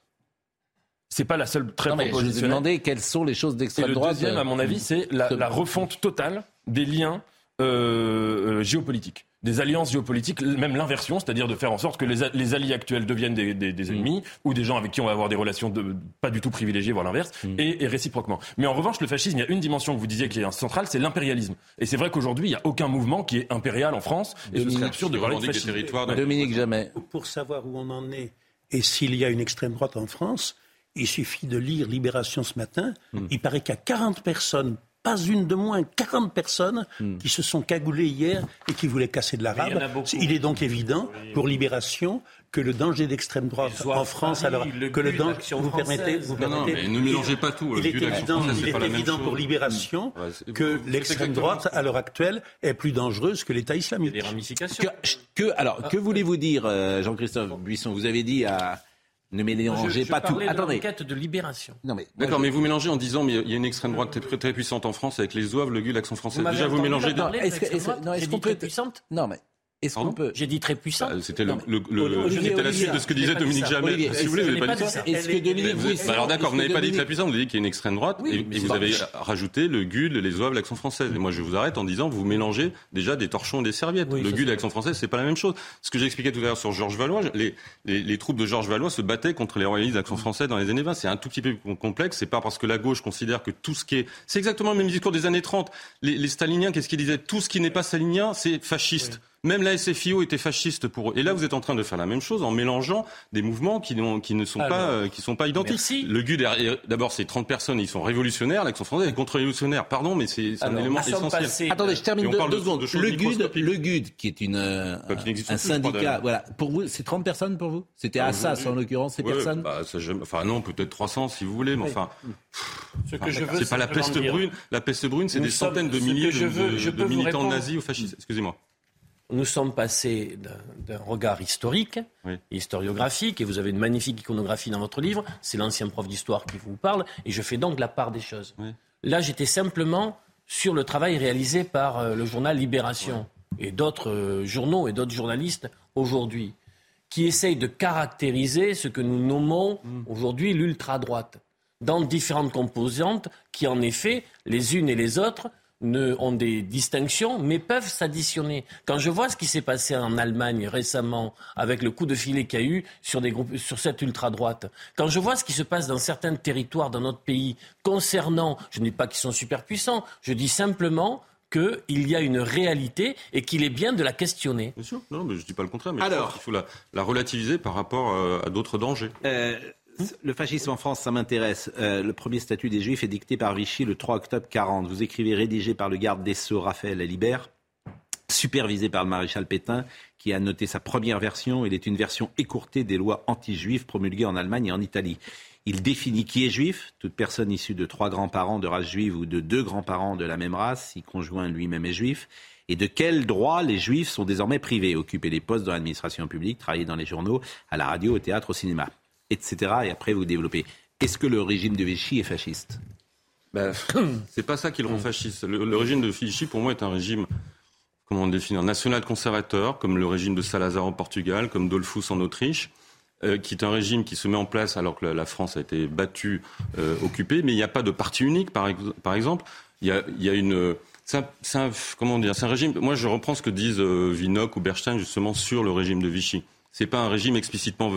[SPEAKER 10] C'est pas la seule très non,
[SPEAKER 1] Je vous ai demandé quelles sont les choses d'extrême droite.
[SPEAKER 10] Le deuxième, à mon avis, c'est la, refonte totale des liens euh, euh, géopolitiques des alliances géopolitiques, même l'inversion, c'est-à-dire de faire en sorte que les, alliés actuels deviennent des, mm. ennemis ou des gens avec qui on va avoir des relations de, pas du tout privilégiées, voire l'inverse, mm. et, réciproquement. Mais en revanche, le fascisme, il y a une dimension que vous disiez qui est centrale, c'est l'impérialisme. Et c'est vrai qu'aujourd'hui, il n'y a aucun mouvement qui est impérial en France, et ce serait absurde de parler de fascisme.
[SPEAKER 1] Dominique Jamais.
[SPEAKER 12] Pour savoir où on en est et s'il y a une extrême droite en France, il suffit de lire Libération ce matin. Mm. Il paraît qu'il y a 40 personnes pas une de moins, 40 personnes hmm. qui se sont cagoulées hier et qui voulaient casser de l'arabe. Il, est donc évident, pour Libération, que le danger d'extrême droite en France, alors que le danger, vous permettez, vous permettez,
[SPEAKER 19] ne mélangez pas tout.
[SPEAKER 12] Il est évident, il est évident pour Libération que l'extrême droite, à l'heure actuelle, est plus dangereuse que l'État islamique.
[SPEAKER 1] Que, que, alors, que voulez-vous dire, euh, Jean-Christophe Buisson? Vous avez dit à ne mélangez pas tout.
[SPEAKER 8] Attendez. De de libération.
[SPEAKER 19] Non mais d'accord, mais vous mélangez en disant mais il y a une extrême droite très, très puissante en France avec les zouaves, le GUL, l'accent français. Déjà vous mélangez.
[SPEAKER 8] Est-ce qu'on peut puissante
[SPEAKER 1] Non mais est-ce qu'on peut
[SPEAKER 8] J'ai dit très puissant. Bah,
[SPEAKER 19] c'était le, le, le la suite de ce que disait Dominique Jamais. si vous voulez, vous n'avez pas dit ça.
[SPEAKER 1] Est-ce que Dominique
[SPEAKER 19] bah, Alors d'accord, vous n'avez pas dit très puissant, vous avez dit qu'il y a une extrême droite et, vous avez rajouté le GUL, les OAV, l'accent français. Et moi, je vous arrête en disant vous mélangez déjà des torchons et des serviettes. le GUL et l'accent français, c'est pas la même chose. Ce que j'expliquais tout à l'heure sur Georges Valois, les, les, troupes de Georges Valois se battaient contre les royalistes d'accent français dans les années 20. C'est un tout petit peu complexe. C'est pas parce que la gauche considère que tout ce qui est, c'est exactement le même discours des années 30. Les, les staliniens, qu'est-ce qu'ils disaient? Tout ce qui n'est pas stalinien, c'est fasciste. Même la SFIO était fasciste pour eux. Et là, vous êtes en train de faire la même chose en mélangeant des mouvements qui, qui ne sont pas, euh, qui sont pas identiques. Le GUD, d'abord, c'est 30 personnes, ils sont révolutionnaires. L'action française est contre-révolutionnaire. Pardon, mais c'est un élément essentiel.
[SPEAKER 1] Attendez, je termine deux, secondes. le, GUD, le GUD, qui est une, euh, un, syndicat, voilà. Pour vous, c'est 30 personnes pour vous? C'était Assas, en l'occurrence, ces personnes?
[SPEAKER 19] bah, Enfin, non, peut-être 300 si vous voulez, mais enfin. Ce que je veux, c'est pas la peste brune. La peste brune, c'est des centaines de milliers de militants nazis ou fascistes. Excusez-moi
[SPEAKER 8] nous sommes passés d'un regard historique, historiographique, et vous avez une magnifique iconographie dans votre livre, c'est l'ancien prof d'histoire qui vous parle, et je fais donc la part des choses. Là, j'étais simplement sur le travail réalisé par euh, le journal Libération et d'autres euh, journaux et d'autres journalistes aujourd'hui, qui essayent de caractériser ce que nous nommons mm. aujourd'hui l'ultra-droite, dans différentes composantes qui, en effet, les unes et les autres, ne, ont des distinctions, mais peuvent s'additionner. Quand je vois ce qui s'est passé en Allemagne récemment, avec le coup de filet qu'il y a eu sur, des groupes, sur cette ultra-droite, quand je vois ce qui se passe dans certains territoires dans notre pays concernant, je ne dis pas qu'ils sont super puissants, je dis simplement qu'il y a une réalité et qu'il est bien de la questionner.
[SPEAKER 19] Bien sûr, non, mais je ne dis pas le contraire, mais Alors, il faut la, relativiser par rapport euh, à, d'autres dangers.
[SPEAKER 1] Euh, le fascisme en France, ça m'intéresse. Euh, le premier statut des Juifs est dicté par Vichy le 3 octobre 40. Vous écrivez rédigé par le garde des Sceaux Raphaël Alibert, supervisé par le maréchal Pétain, qui a noté sa première version. Il est une version écourtée des lois anti-juives promulguées en Allemagne et en Italie. Il définit qui est juif, toute personne issue de trois grands-parents de race juive ou de deux grands-parents de la même race, si conjoint lui-même est juif, et de quels droits les juifs sont désormais privés, occuper des postes dans l'administration publique, travailler dans les journaux, à la radio, au théâtre, au cinéma etc. Et après, vous développez. Est-ce que le régime de Vichy est fasciste?
[SPEAKER 19] Ben, <coughs> C'est pas ça qui le rend fasciste. Le, régime de Vichy, pour moi, est un régime, comment on national conservateur, comme le régime de Salazar au Portugal, comme Dollfuss en Autriche. qui est un régime qui se met en place alors que la, France a été battue, occupée, mais il n'y a pas de parti unique, par, exemple. Il y a, une c'est comment dire, un régime. Moi, je reprends ce que disent euh, ou Berstein justement sur le régime de Vichy. C'est pas un régime explicitement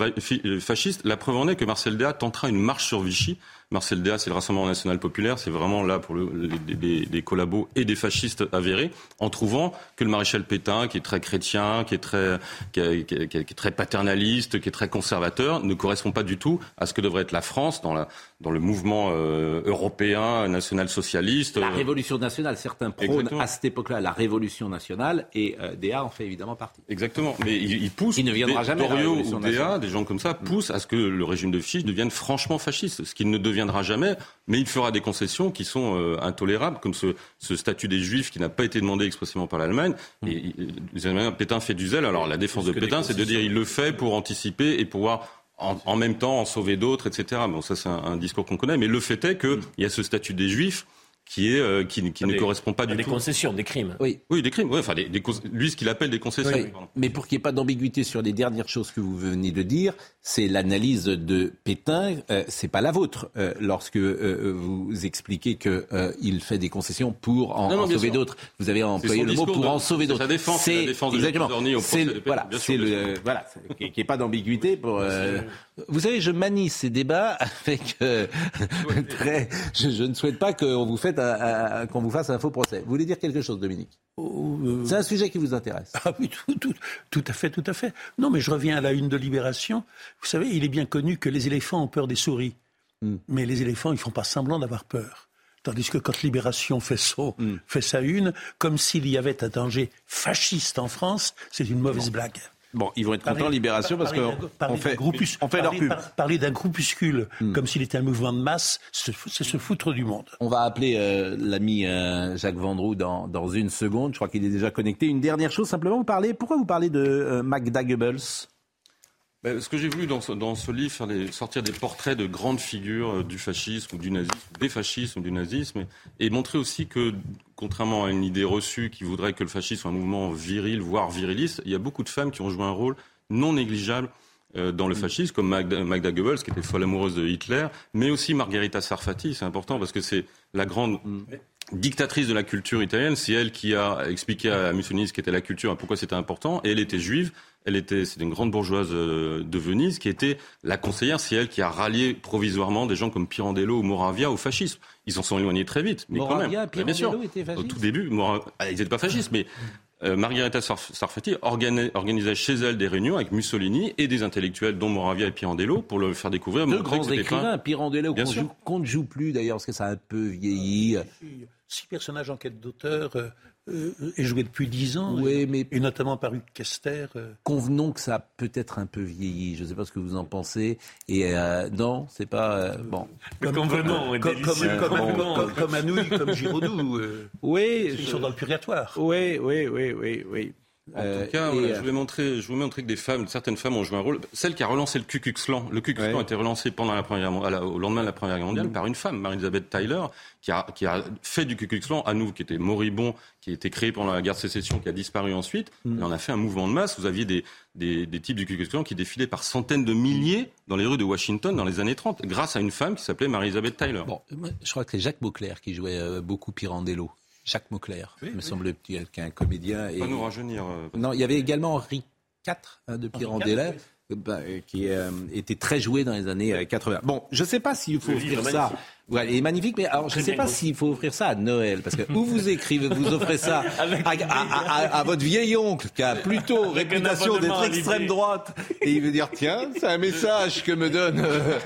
[SPEAKER 19] fasciste. La preuve en est que Marcel Déat tentera une marche sur Vichy Marcel Déa, c'est le Rassemblement national populaire, c'est vraiment là pour des, collabos et des fascistes avérés, en trouvant que le maréchal Pétain, qui est très chrétien, qui est très, qui, est très paternaliste, qui est très conservateur, ne correspond pas du tout à ce que devrait être la France dans, la, dans le mouvement euh, européen, national-socialiste.
[SPEAKER 1] La révolution nationale, certains prônent à cette époque-là la révolution nationale, et euh, Déa en fait évidemment partie.
[SPEAKER 19] Exactement, mais il, pousse.
[SPEAKER 1] Il ne viendra jamais.
[SPEAKER 19] Doriot ou Déa, des gens comme ça, poussent à ce que le régime de Vichy devienne franchement fasciste, ce qui ne devient viendra jamais, mais il fera des concessions qui sont euh, intolérables, comme ce, statut des Juifs qui n'a pas été demandé expressément par l'Allemagne. Mm. Et, Pétain fait du zèle. Alors la défense de Pétain, c'est de dire il le fait pour anticiper et pouvoir en, même temps en sauver d'autres, etc. Bon, ça c'est un, discours qu'on connaît, mais le fait est qu'il mm. y a ce statut des Juifs qui est euh, qui, ne correspond pas du
[SPEAKER 8] tout.
[SPEAKER 19] Des
[SPEAKER 8] concessions, des crimes.
[SPEAKER 1] Oui,
[SPEAKER 19] oui, des crimes. enfin, des, lui, ce qu'il appelle des concessions.
[SPEAKER 1] Mais pour qu'il n'y ait pas d'ambiguïté sur les dernières choses que vous venez de dire, c'est l'analyse de Pétain. Euh, c'est pas la vôtre euh, lorsque euh, vous expliquez que il fait des concessions pour en, sauver d'autres. Vous avez employé le mot pour en sauver d'autres.
[SPEAKER 19] C'est la défense de
[SPEAKER 1] exactement. C'est voilà, c'est le voilà, qu'il n'y ait pas d'ambiguïté pour. Vous savez, je manie ces débats <laughs> avec <laughs> très. Je, je, ne souhaite pas qu'on vous fasse qu'on vous fasse un faux procès. Vous voulez dire quelque chose, Dominique? Oh, euh, C'est un sujet qui vous intéresse.
[SPEAKER 12] Ah oui, tout, à fait, tout à fait. Non, mais je reviens à la une de Libération. Vous savez, il est bien connu que les éléphants ont peur des souris. Hmm. Mais les éléphants, ils font pas semblant d'avoir peur. Tandis que quand Libération fait, hmm. fait sa une, comme s'il y avait un danger fasciste en France, c'est une mauvaise blague.
[SPEAKER 1] Bon, ils vont être contents, Libération, parce qu'on fait, on fait leur pub.
[SPEAKER 12] parler d'un groupuscule hmm. comme s'il était un mouvement de masse, c'est se foutre du monde.
[SPEAKER 1] On va appeler euh, l'ami euh, Jacques Vendroux dans, dans une seconde. Je crois qu'il est déjà connecté. Une dernière chose, simplement, vous parlez, pourquoi vous parlez de euh, Magda Goebbels?
[SPEAKER 19] Ce que j'ai voulu dans ce, dans ce livre, faire sortir des portraits de grandes figures du fascisme ou du nazisme, des fascismes ou du nazisme, et, montrer aussi que, contrairement à une idée reçue qui voudrait que le fascisme soit un mouvement viril, voire viriliste, il y a beaucoup de femmes qui ont joué un rôle non négligeable euh, dans le fascisme, comme Magda, Magda, Goebbels, qui était folle amoureuse de Hitler, mais aussi Margherita Sarfati, c'est important parce que c'est la grande dictatrice de la culture italienne, c'est elle qui a expliqué à Mussolini ce qu'était la culture et pourquoi c'était important, et elle était juive, elle était, c'est une grande bourgeoise euh, de Venise qui était la conseillère. C'est elle qui a rallié provisoirement des gens comme Pirandello ou Moravia au fascisme. Ils s'en sont éloignés très vite, mais
[SPEAKER 1] quand même.
[SPEAKER 19] Pirandello
[SPEAKER 1] bien sûr.
[SPEAKER 19] Fascistes. Au tout début, ah, ils n'étaient pas fascistes, mais euh, Margherita Sarfati organisait chez elle des réunions avec Mussolini et des intellectuels, dont Moravia et Pirandello, pour le faire découvrir.
[SPEAKER 1] Deux grands écrivains, Pirandello, qu'on ne joue plus d'ailleurs, parce que ça a un peu vieilli.
[SPEAKER 12] Six personnages en quête d'auteur. Euh, euh, est joué depuis dix ans, oui, mais et notamment par Hugues Kester. Euh.
[SPEAKER 1] Convenons que ça a peut-être un peu vieilli. Je ne sais pas ce que vous en pensez. Et euh, non, c'est pas bon.
[SPEAKER 8] Comme, convenons,
[SPEAKER 12] comme, comme, comme, Anouilh, comme Giraudoux. oui, ils sont dans le purgatoire.
[SPEAKER 1] Oui, oui, oui, oui, oui.
[SPEAKER 19] En tout cas, je, vais montrer, je vous montrer que des femmes, certaines femmes ont joué un rôle. Celle qui a relancé le Ku Klux Klan. Le Ku Klux Klan a été relancé pendant la première, au lendemain de la Première Guerre mondiale mm. par une femme, Marie-Elisabeth Tyler, qui a, qui a fait du Ku Klux Klan à nous, qui était moribond, qui a été créé pendant la guerre de sécession, qui a disparu ensuite. Mm. Et on a fait un mouvement de masse. Vous aviez des, des, des types du Ku Klux Klan qui défilaient par centaines de milliers dans les rues de Washington dans les années 30, grâce à une femme qui s'appelait Marie-Elisabeth Tyler.
[SPEAKER 1] Bon, je crois que c'est Jacques Beauclerc qui jouait euh, beaucoup Pirandello. Jacques Mauclair, me semble-t-il, qui est un comédien.
[SPEAKER 19] Et... Pas nous rajeunir. Euh,
[SPEAKER 1] non, il y avait également Henri IV hein, de Pirandello. Bah, qui euh, était très joué dans les années 80. Bon, je ne sais pas s'il faut offrir ça Ouais, il est magnifique, mais alors je ne sais pas s'il faut offrir ça à Noël, parce que où vous écrivez, vous offrez ça <laughs> à, votre vieil oncle qui a plutôt réputation d'être extrême droite, et il veut dire tiens, c'est un message que me donne.
[SPEAKER 19] Euh,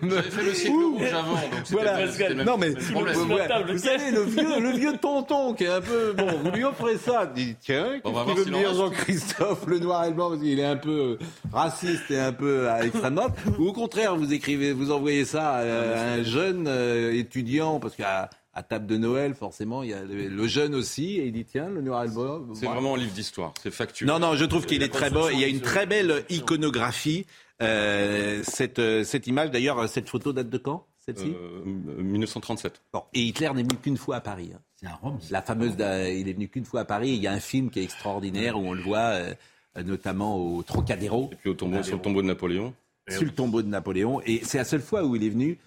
[SPEAKER 19] J'avais fait le siècle rouge avant, donc voilà.
[SPEAKER 1] Non mais vous, savez le vieux, le vieux tonton qui est un peu bon, vous lui offrez ça, dit tiens, qu'est-ce qu'il veut me dire Jean-Christophe le noir et le blanc parce qu'il est un peu raciste et un peu à extrême droite, ou au contraire vous écrivez, vous envoyez ça à un jeune euh, étudiant, parce qu'à à table de Noël, forcément, il y a le, jeune aussi, et il dit tiens, le noir album.
[SPEAKER 19] C'est vraiment un livre d'histoire, c'est factuel.
[SPEAKER 1] Non, non, je trouve qu'il est très beau. Il y a une très belle iconographie. Euh, cette, euh, cette image, d'ailleurs, cette photo date de quand celle-ci?
[SPEAKER 19] 1937.
[SPEAKER 1] Bon, et Hitler n'est venu qu'une fois à Paris. Hein. C'est un Rome. La fameuse, il est venu qu'une fois à Paris. Il y a un film qui est extraordinaire où on le voit, notamment au Trocadéro.
[SPEAKER 19] Et puis au tombeau, sur le tombeau de Napoléon.
[SPEAKER 1] Sur le tombeau de Napoléon. Et c'est la seule fois où il est venu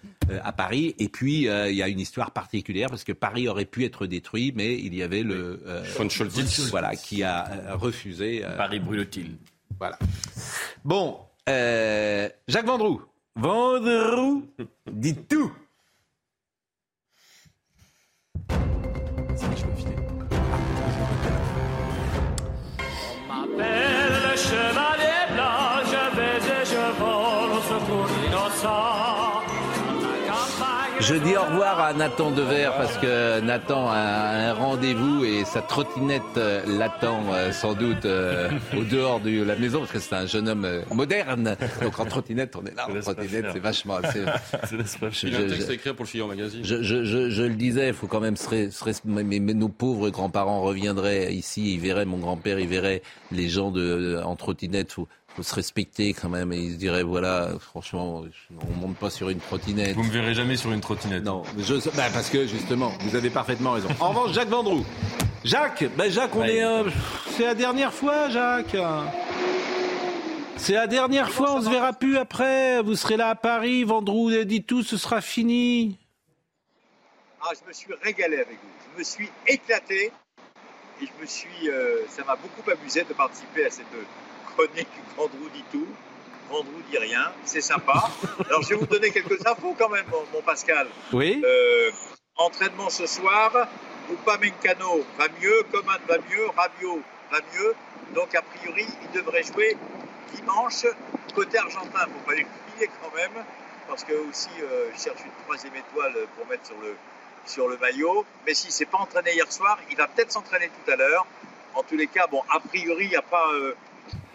[SPEAKER 1] à Paris. Et puis, il y a une histoire particulière parce que Paris aurait pu être détruit, mais il y avait le
[SPEAKER 19] von Scholtitz,
[SPEAKER 1] voilà, qui a refusé.
[SPEAKER 10] Paris brûle-t-il?
[SPEAKER 1] Voilà. Bon, Jacques Vendroux. Vendroux, dites tout. Je dis au revoir à Nathan Dever parce que Nathan a un rendez-vous et sa trottinette euh, l'attend euh, sans doute euh, au dehors de la maison parce que c'est un jeune homme moderne. Donc en trottinette, on est là. En trottinette, c'est vachement.
[SPEAKER 19] Il a un texte à écrire pour le Fillon Magazine.
[SPEAKER 1] Je, je, je, je, le disais, il faut quand même se, se, mais, mais, nos pauvres grands-parents reviendraient ici, ils verraient mon grand-père, ils verraient les gens de, en trottinette. Faut, se respecter quand même. Et il se dirait, voilà, franchement, on monte pas sur une trottinette.
[SPEAKER 10] Vous me verrez jamais sur une trottinette.
[SPEAKER 1] Non, je, bah parce que justement, vous avez parfaitement raison. <laughs> En revanche, Jacques Vendroux. Jacques, ben Jacques, on est, euh, c'est la dernière fois, Jacques. C'est la dernière fois, on se verra plus après. Vous serez là à Paris, Vendroux, dit tout, ce sera fini.
[SPEAKER 21] Ah, je me suis régalé avec vous. Je me suis éclaté et je me suis, euh, ça m'a beaucoup amusé de participer à cette chronique dit tout. Vendroux dit rien. C'est sympa. Alors, je vais vous donner quelques infos quand même, mon, Pascal.
[SPEAKER 1] Oui.
[SPEAKER 21] Euh, entraînement ce soir. Upamenkano va mieux. Coman va mieux. Rabiot va mieux. Donc, a priori, il devrait jouer dimanche. Côté argentin, il ne faut pas l'oublier quand même. Parce que aussi, euh, je cherche une troisième étoile pour mettre sur le, sur le maillot. Mais s'il ne s'est pas entraîné hier soir, il va peut-être s'entraîner tout à l'heure. En tous les cas, bon, a priori, il n'y a pas. Euh,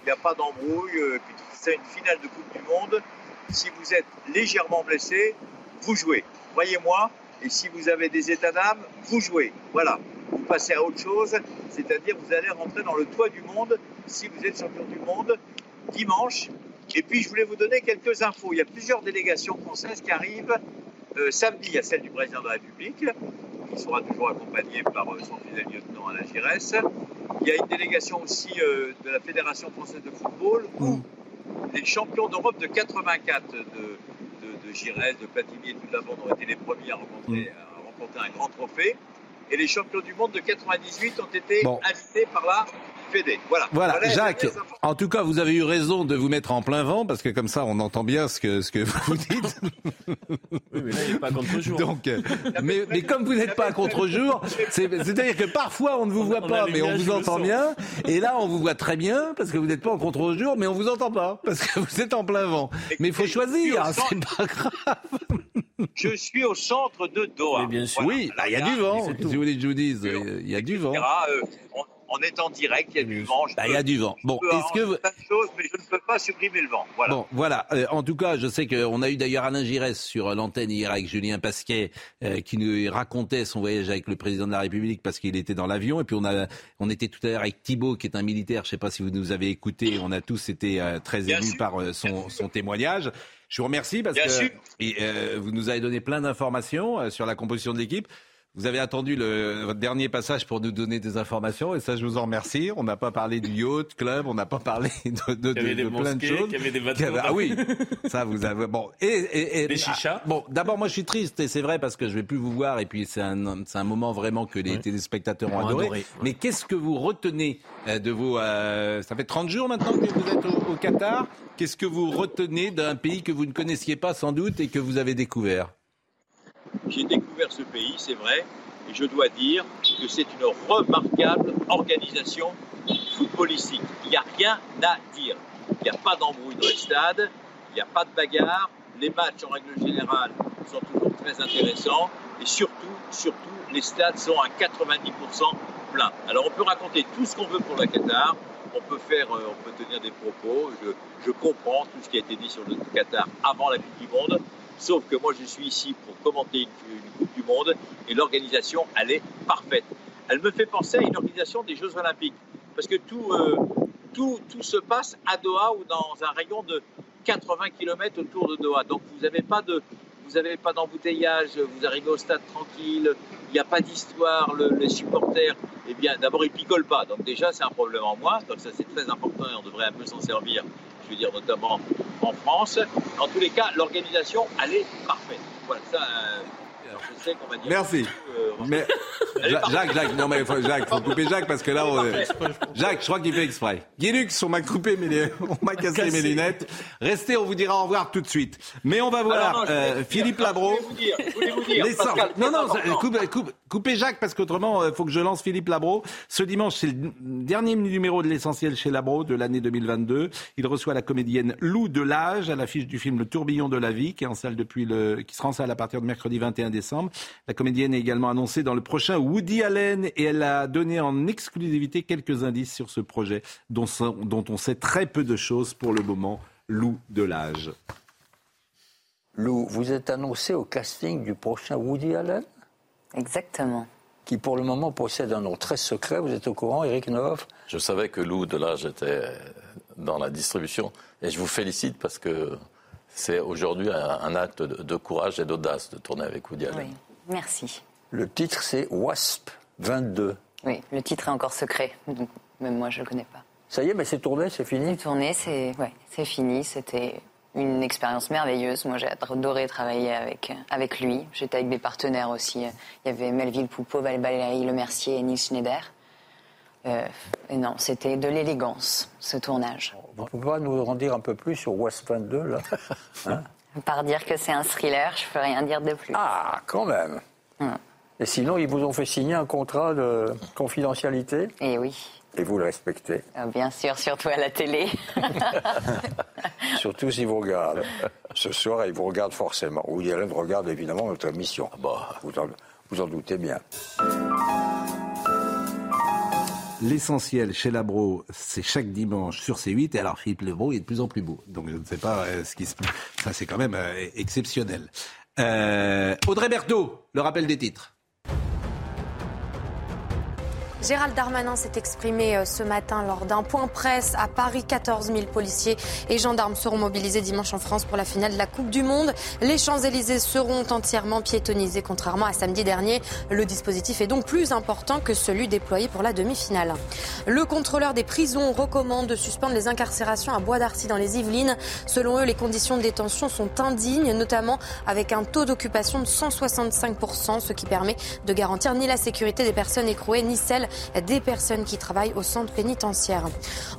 [SPEAKER 21] n'y a pas d'embrouille. Euh, c'est une finale de Coupe du Monde. Si vous êtes légèrement blessé, vous jouez. Voyez-moi. Et si vous avez des états d'âme, vous jouez. Voilà. Vous passez à autre chose, c'est-à-dire vous allez rentrer dans le toit du monde si vous êtes champion du monde dimanche. Et puis je voulais vous donner quelques infos. Il y a plusieurs délégations françaises qui arrivent. Euh, samedi, il y a celle du président de la République, qui sera toujours accompagné par euh, son fidèle lieutenant Alain Giresse. Il y a une délégation aussi euh, de la Fédération française de football où les champions d'Europe de 84 de, de, de Giresse, de Platini et toute la bande ont été les premiers à, rencontrer, à un grand trophée. Et les champions du monde de 98 ont été invités par la voilà.
[SPEAKER 1] Voilà, Jacques. En tout cas, vous avez eu raison de vous mettre en plein vent parce que comme ça, on entend bien ce que ce que vous <laughs> dites.
[SPEAKER 10] oui, mais là, il n'est pas contre-jour.
[SPEAKER 1] Donc, euh, mais, mais comme vous n'êtes pas à contre-jour, <laughs> c'est-à-dire que parfois on ne vous voit pas, mais on vous entend bien. Et là, on vous voit très bien parce que vous n'êtes pas en contre-jour, mais on vous entend pas parce que vous êtes en plein vent. Mais il faut choisir, c'est pas grave.
[SPEAKER 21] Je suis au centre de Doha.
[SPEAKER 1] bien sûr. oui, là, il y a du vent. Vous dise, il y a du vent.
[SPEAKER 21] Euh, on est en direct, il y a du vent.
[SPEAKER 1] Bah, il y a du vent. Bon, est-ce que
[SPEAKER 21] vous... chose, mais je ne peux pas supprimer le vent. Voilà.
[SPEAKER 1] Bon, voilà. Euh, en tout cas, je sais qu'on a eu d'ailleurs Alain Giresse sur l'antenne hier avec Julien Pasquet euh, qui nous racontait son voyage avec le président de la République parce qu'il était dans l'avion. Et puis on a, on était tout à l'heure avec Thibault qui est un militaire. Je ne sais pas si vous nous avez écouté. On a tous été euh, très émus par son, son témoignage. Je vous remercie parce que vous nous avez donné plein d'informations sur la composition de l'équipe. Vous avez attendu le, votre dernier passage pour nous donner des informations et ça, je vous en remercie. On n'a pas parlé du yacht club, on n'a pas parlé <laughs> de, de, de, de plein de choses.
[SPEAKER 10] Il y avait des
[SPEAKER 1] ah oui, <laughs> ça vous avez bon et, et, et
[SPEAKER 10] des chichas.
[SPEAKER 1] Ah, bon, d'abord moi je suis triste et c'est vrai parce que je vais plus vous voir et puis c'est un c'est un moment vraiment que les téléspectateurs ont adoré. Mais qu'est-ce que vous retenez euh, de vos euh, ça fait 30 jours maintenant que vous êtes au, au Qatar. Qu'est-ce que vous retenez d'un pays que vous ne connaissiez pas sans doute et que vous avez découvert?
[SPEAKER 21] J'ai découvert ce pays, c'est vrai, et je dois dire que c'est une remarquable organisation footballistique. Il n'y a rien à dire. Il n'y a pas d'embrouille dans les stades, il n'y a pas de bagarre, les matchs en règle générale sont toujours très intéressants, et surtout, surtout, les stades sont à 90% pleins. Alors on peut raconter tout ce qu'on veut pour la Qatar, on peut faire, euh, on peut tenir des propos, je comprends tout ce qui a été dit sur le Qatar avant la Coupe du Monde, Sauf que moi, je suis ici pour commenter une, Coupe du Monde et l'organisation, elle est parfaite. Elle me fait penser à une organisation des Jeux Olympiques. Parce que tout, euh, tout, tout se passe à Doha ou dans un rayon de 80 km autour de Doha. Donc vous n'avez pas de, vous pas d'embouteillage, vous arrivez au stade tranquille, il n'y a pas d'histoire, le, les supporters, eh bien d'abord ils picolent pas, donc déjà c'est un problème en moins, donc ça c'est très important et on devrait un peu s'en servir je veux dire notamment en France. En tous les cas, l'organisation, elle est parfaite. Voilà, ça, je sais qu'on va dire.
[SPEAKER 1] Merci. Euh, mais Jacques, Jacques, non mais faut, Jacques, faut couper Jacques parce que là, on est... Jacques, je crois qu'il fait exprès. Guilux, on m'a coupé mes, <laughs> on m'a cassé, mes lunettes. Restez, on vous dira au revoir tout de suite. Mais on va voir euh, Philippe Labro.
[SPEAKER 21] Je voulais vous dire,
[SPEAKER 1] non, non, coupez Jacques parce qu'autrement, il euh, faut que je lance Philippe Labro. Ce dimanche, c'est le dernier numéro de l'essentiel chez Labro de l'année 2022. Il reçoit la comédienne Lou Delage à l'affiche du film Le Tourbillon de la vie, qui est en salle depuis le, qui sera en salle à partir de mercredi 21 décembre. La comédienne est également annoncée dans le prochain Woody Allen et elle a donné en exclusivité quelques indices sur ce projet dont, dont on sait très peu de choses pour le moment. Lou Delage.
[SPEAKER 22] Lou, vous êtes annoncé au casting du prochain Woody Allen?
[SPEAKER 23] Exactement.
[SPEAKER 22] Qui pour le moment possède un nom très secret. Vous êtes au courant, Eric Neuf
[SPEAKER 24] Je savais que Lou Delage était dans la distribution et je vous félicite parce que c'est aujourd'hui un, acte de, courage et d'audace de tourner avec Woody Allen.
[SPEAKER 23] Oui, merci.
[SPEAKER 22] Le titre, c'est Wasp 22.
[SPEAKER 23] Oui, le titre est encore secret, donc même moi, je ne le connais pas.
[SPEAKER 22] Ça y est, mais c'est tourné, c'est fini
[SPEAKER 23] C'est tourné, c'est ouais, fini. C'était une expérience merveilleuse. Moi, j'ai adoré travailler avec, avec lui. J'étais avec des partenaires aussi. Il y avait Melville Poupeau, Valérie Lemercier et Nils Schneider. Euh, et non, c'était de l'élégance, ce tournage.
[SPEAKER 22] Vous pouvez pas nous en dire un peu plus sur West 22, là <laughs>
[SPEAKER 23] hein? Par dire que c'est un thriller, je peux rien dire de plus.
[SPEAKER 22] Ah, quand même hum. Et sinon, ils vous ont fait signer un contrat de confidentialité?
[SPEAKER 23] Eh oui.
[SPEAKER 22] Et vous le respectez?
[SPEAKER 23] Ah, Bien sûr, surtout à la télé. <laughs> <laughs>
[SPEAKER 22] surtout s'ils vous regardent. Ce soir, ils vous regardent forcément. Ou ils regardent évidemment notre émission. Ah bah. vous, en, vous en doutez bien.
[SPEAKER 1] L'essentiel chez Labro, c'est chaque dimanche sur C8. Et alors, Philippe Lebro est de plus en plus beau. Donc, je ne sais pas euh, ce qui se. Ça, c'est quand même euh, exceptionnel. Euh, Audrey Berthaud, le rappel des titres.
[SPEAKER 2] Gérald Darmanin s'est exprimé euh, ce matin lors d'un point presse à Paris. 14 000 policiers et gendarmes seront mobilisés dimanche en France pour la finale de la Coupe du Monde. Les Champs-Élysées seront entièrement piétonnisés, contrairement à samedi dernier. Le dispositif est donc plus important que celui déployé pour la demi-finale. Le contrôleur des prisons recommande de suspendre les incarcérations à Bois d'Arcy dans les Yvelines. Selon eux, les conditions de détention sont indignes, notamment avec un taux d'occupation de 165%, ce qui permet de garantir ni la sécurité des personnes écrouées, ni celle des personnes qui travaillent au centre pénitentiaire.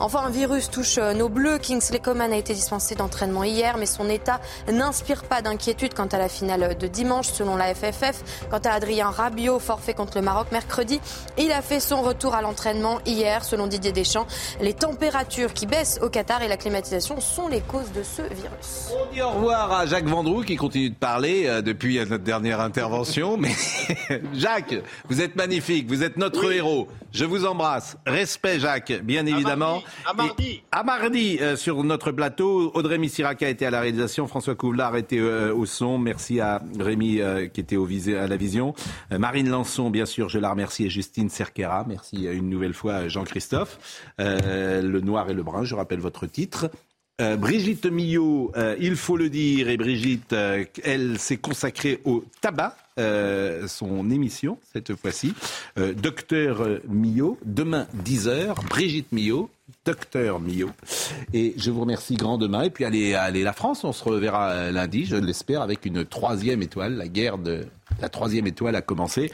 [SPEAKER 2] Enfin, un virus touche euh, nos bleus. Kingsley Coman a été dispensé d'entraînement hier, mais son état n'inspire pas d'inquiétude quant à la finale de dimanche, selon la FFF. Quant à Adrien Rabiot, forfait contre le Maroc mercredi, il a fait son retour à l'entraînement hier, selon Didier Deschamps. Les températures qui baissent au Qatar et la climatisation sont les causes de ce virus.
[SPEAKER 1] On dit au revoir à Jacques Vendroux qui continue de parler euh, depuis notre dernière intervention. Mais <laughs> Jacques, vous êtes magnifique, vous êtes notre héros. Je vous embrasse. Respect, Jacques, bien évidemment.
[SPEAKER 21] À mardi.
[SPEAKER 1] à mardi, euh, sur notre plateau, Audrey Missiraka était à la réalisation, François Couvlar était euh, au son. Merci à Rémi euh, qui était au à la vision. Marine Lançon, bien sûr, je la remercie, et Justine Cerquera. Merci une nouvelle fois, Jean-Christophe. le noir et le brun, je rappelle votre titre. Brigitte Millot, il faut le dire, et Brigitte, elle s'est consacrée au tabac euh, son émission, cette fois-ci. Euh, Docteur Millot, demain 10h, Brigitte Millot, Docteur Millot. Et je vous remercie grandement. Et puis allez, allez la France, on se reverra lundi, je l'espère, avec une troisième étoile. La guerre de la troisième étoile a commencé.